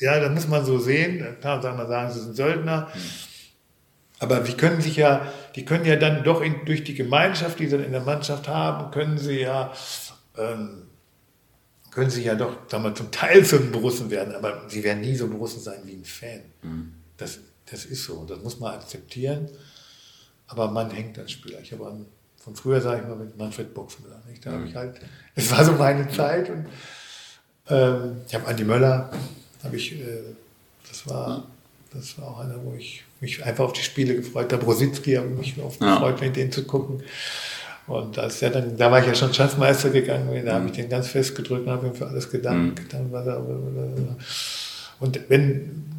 Speaker 1: Ja, das
Speaker 2: ja, muss man so sehen. Da kann man sagen, sie sind Söldner. Aber die können sich ja, die können ja dann doch in, durch die Gemeinschaft, die sie in der Mannschaft haben, können sie ja, ähm, können sie ja doch, sagen wir, zum Teil zu einem Borussen werden, aber sie werden nie so Borussen sein wie ein Fan. Das, das ist so, das muss man akzeptieren. Aber man hängt als Spieler. Ich habe an, von früher, sage ich mal, mit Manfred Buchsmüller. Nicht? Da habe ich halt, es war so meine Zeit und ähm, ich habe Andi Möller, habe ich, äh, das war, das war auch einer, wo ich mich einfach auf die Spiele gefreut habe. Rositzky habe ich mich oft
Speaker 1: Ja.
Speaker 2: gefreut, mit denen zu gucken. Und als er dann, da war ich ja schon Schatzmeister gegangen, da habe ich den ganz fest gedrückt und habe ihm für alles gedankt. was er, und wenn,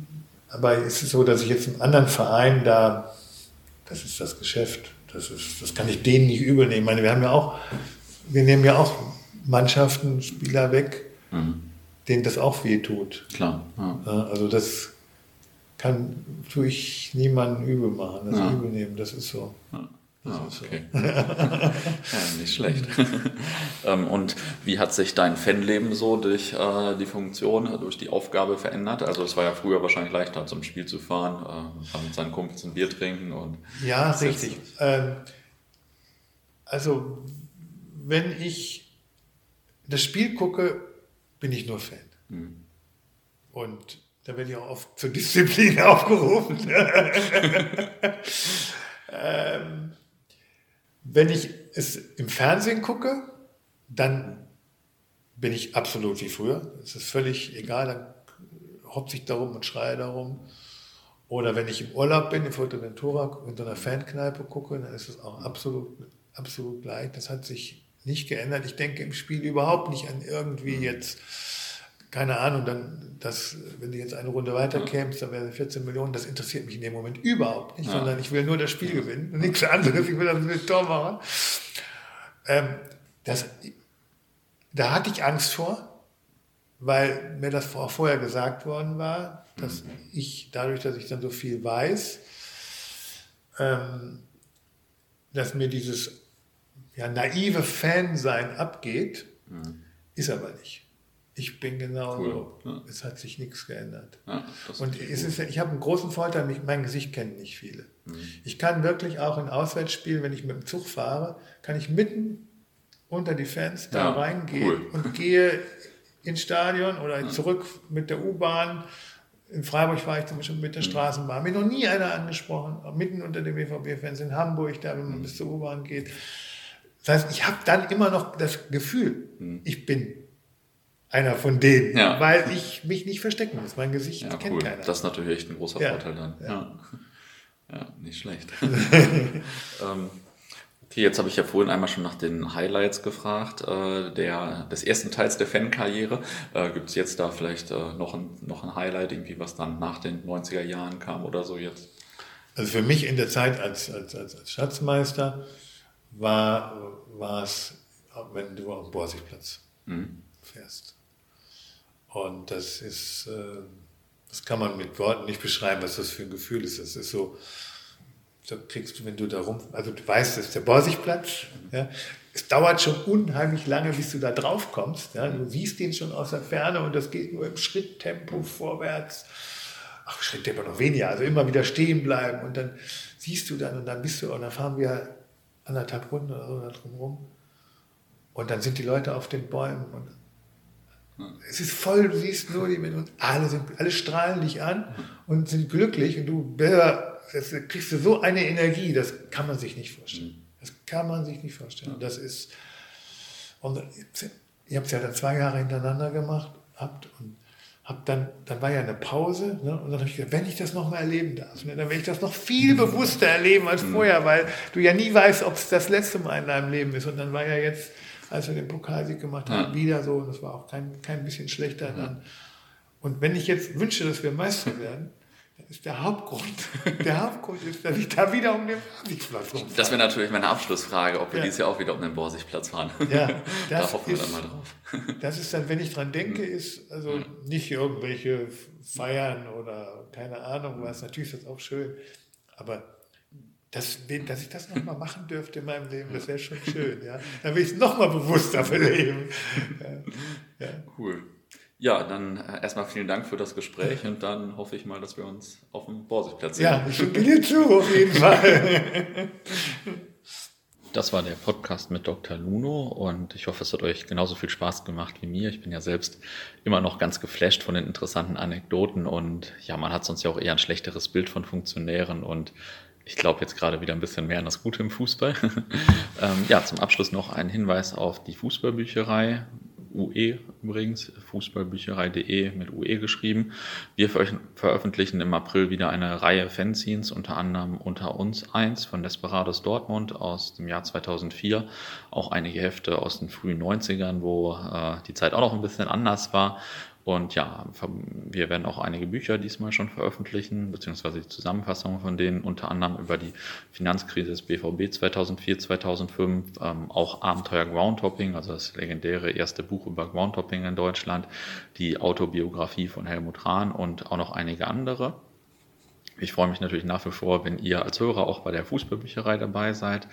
Speaker 2: aber es ist so, dass ich jetzt einen anderen Verein da, das ist das Geschäft, das, ist, das kann ich denen nicht übel nehmen. Ich meine, wir haben ja auch, wir nehmen ja auch Mannschaften, Spieler weg, denen das auch weh tut.
Speaker 1: Klar. Ja.
Speaker 2: Ja, also das kann tue ich niemandem übel machen, das
Speaker 1: Ja.
Speaker 2: übel nehmen, das ist so.
Speaker 1: Ah, okay. ja, nicht schlecht. ähm, und wie hat sich dein Fanleben so durch äh, die Funktion, äh, durch die Aufgabe verändert? Also es war ja früher wahrscheinlich leichter, zum Spiel zu fahren, äh, mit seinen Kumpels ein Bier trinken und
Speaker 2: Ja, richtig. Ähm, also, wenn ich das Spiel gucke, bin ich nur Fan. Und da werde ich auch oft zur Disziplin aufgerufen. ähm, wenn ich es im Fernsehen gucke, dann bin ich absolut wie früher. Es ist völlig egal, dann hopse ich darum und schreie darum. Oder wenn ich im Urlaub bin, in Fuerteventura, in so einer Fankneipe gucke, dann ist es auch absolut, absolut gleich. Das hat sich nicht geändert. Ich denke im Spiel überhaupt nicht an irgendwie jetzt, keine Ahnung, dann, das, wenn du jetzt eine Runde weiterkämst, dann wäre 14 Millionen, das interessiert mich in dem Moment überhaupt nicht, sondern ich will nur das Spiel gewinnen und nichts anderes. Ich will das Tor machen. Ähm, das, da hatte ich Angst vor, weil mir das auch vorher gesagt worden war, dass ich dadurch, dass ich dann so viel weiß, ähm, dass mir dieses ja, naive Fansein abgeht, ist aber nicht. Ich bin genau
Speaker 1: Cool,
Speaker 2: so.
Speaker 1: ja.
Speaker 2: Es hat sich nichts geändert.
Speaker 1: ja,
Speaker 2: Und es ist, ich habe einen großen Vorteil, mich- mein Gesicht kennen nicht viele. Ich kann wirklich auch in Auswärtsspielen, wenn ich mit dem Zug fahre, kann ich mitten unter die Fans da
Speaker 1: Ja,
Speaker 2: reingehen
Speaker 1: cool.
Speaker 2: und gehe ins Stadion oder zurück mit der U-Bahn. In Freiburg war ich zum Beispiel mit der Straßenbahn. Mir noch nie einer angesprochen, mitten unter den BVB-Fans in Hamburg, da wenn man bis zur U-Bahn geht. Das heißt, ich habe dann immer noch das Gefühl, ich bin einer von denen,
Speaker 1: Ja.
Speaker 2: weil ich mich nicht verstecken muss. Mein Gesicht
Speaker 1: Ja,
Speaker 2: kennt
Speaker 1: cool.
Speaker 2: keiner.
Speaker 1: Das ist natürlich echt ein großer
Speaker 2: Ja.
Speaker 1: Vorteil dann. Ja. ja, nicht schlecht. ähm, okay, jetzt habe ich ja vorhin einmal schon nach den Highlights gefragt, äh, der, des ersten Teils der Fankarriere. Äh, Gibt es jetzt da vielleicht äh, noch, ein, noch ein Highlight, irgendwie, was dann nach den 90er Jahren kam oder so jetzt?
Speaker 2: Also für mich in der Zeit als, als, als, als Schatzmeister war, war es, wenn du auf dem Borsigplatz fährst. Und das ist, äh, das kann man mit Worten nicht beschreiben, was das für ein Gefühl ist. Das ist so, da kriegst du, wenn du da rum, also du weißt, das ist der Borsigplatz. Ja. Es dauert schon unheimlich lange, bis du da drauf kommst. Ja. Du siehst den schon aus der Ferne und das geht nur im Schritttempo vorwärts. Ach, Schritttempo noch weniger, also immer wieder stehen bleiben und dann siehst du dann und dann bist du, und dann fahren wir anderthalb Runden oder so da drumherum. Und dann sind die Leute auf den Bäumen und es ist voll, du siehst nur die mit uns, alle, sind, alle strahlen dich an und sind glücklich und du das kriegst du so eine Energie, das kann man sich nicht vorstellen. Das kann man sich nicht vorstellen. Und das ist, und ich habe es ja dann zwei Jahre hintereinander gemacht, habt und hab dann, dann war ja eine Pause ne, und dann habe ich gesagt, wenn ich das nochmal erleben darf, ne, dann werde ich das noch viel bewusster erleben als mhm. vorher, weil du ja nie weißt, ob es das letzte Mal in deinem Leben ist. Und dann war ja jetzt als wir den Pokalsieg gemacht haben, ja. wieder so. Das war auch kein, kein bisschen schlechter dann. Und wenn ich jetzt wünsche, dass wir Meister werden, dann ist der Hauptgrund, der Hauptgrund ist, dass ich da wieder um den Borsigplatz rumfahre.
Speaker 3: Das wäre natürlich meine Abschlussfrage, ob wir ja. dieses Jahr auch wieder um den Borsigplatz fahren. Ja,
Speaker 2: da hoffen ist, wir dann mal drauf. Das ist dann, wenn ich dran denke, ist also nicht irgendwelche Feiern oder keine Ahnung was. Natürlich ist das auch schön, aber das, dass ich das nochmal machen dürfte in meinem Leben, das wäre schon schön. Ja? Dann will ich es nochmal bewusster beleben.
Speaker 3: Ja. Ja. Cool. Ja, dann äh, erstmal vielen Dank für das Gespräch und dann hoffe ich mal, dass wir uns auf dem Borsigplatz sehen.
Speaker 2: Ja, ich stimme dir zu, auf jeden Fall.
Speaker 1: Das war der Podcast mit Dr. Luno und ich hoffe, es hat euch genauso viel Spaß gemacht wie mir. Ich bin ja selbst immer noch ganz geflasht von den interessanten Anekdoten und ja, man hat sonst ja auch eher ein schlechteres Bild von Funktionären und ich glaube jetzt gerade wieder ein bisschen mehr an das Gute im Fußball. ähm, ja, zum Abschluss noch ein Hinweis auf die Fußballbücherei. UE übrigens, fußballbücherei.de mit UE geschrieben. Wir veröffentlichen im April wieder eine Reihe Fanzines, unter anderem unter uns eins von Desperados Dortmund aus dem Jahr 2004, auch einige Hefte aus den frühen 90ern, wo äh, die Zeit auch noch ein bisschen anders war. Und ja, wir werden auch einige Bücher diesmal schon veröffentlichen, beziehungsweise die Zusammenfassung von denen, unter anderem über die Finanzkrise des BVB 2004, 2005, ähm, auch Abenteuer Groundhopping, also das legendäre erste Buch über Groundhopping in Deutschland, die Autobiografie von Helmut Rahn und auch noch einige andere. Ich freue mich natürlich nach wie vor, wenn ihr als Hörer auch bei der Fußballbücherei dabei seid.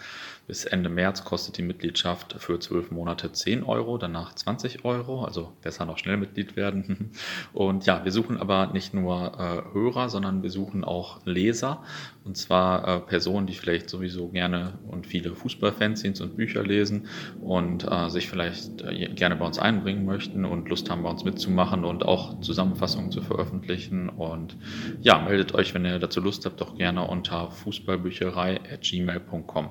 Speaker 1: Bis Ende März kostet die Mitgliedschaft für zwölf Monate 10 Euro, danach 20 Euro, also besser noch schnell Mitglied werden. Und ja, wir suchen aber nicht nur äh, Hörer, sondern wir suchen auch Leser. Und zwar äh, Personen, die vielleicht sowieso gerne und viele Fußballfanzines und Bücher lesen und äh, sich vielleicht äh, gerne bei uns einbringen möchten und Lust haben, bei uns mitzumachen und auch Zusammenfassungen zu veröffentlichen. Und ja, meldet euch, wenn ihr dazu Lust habt, doch gerne unter fußballbücherei.gmail.com.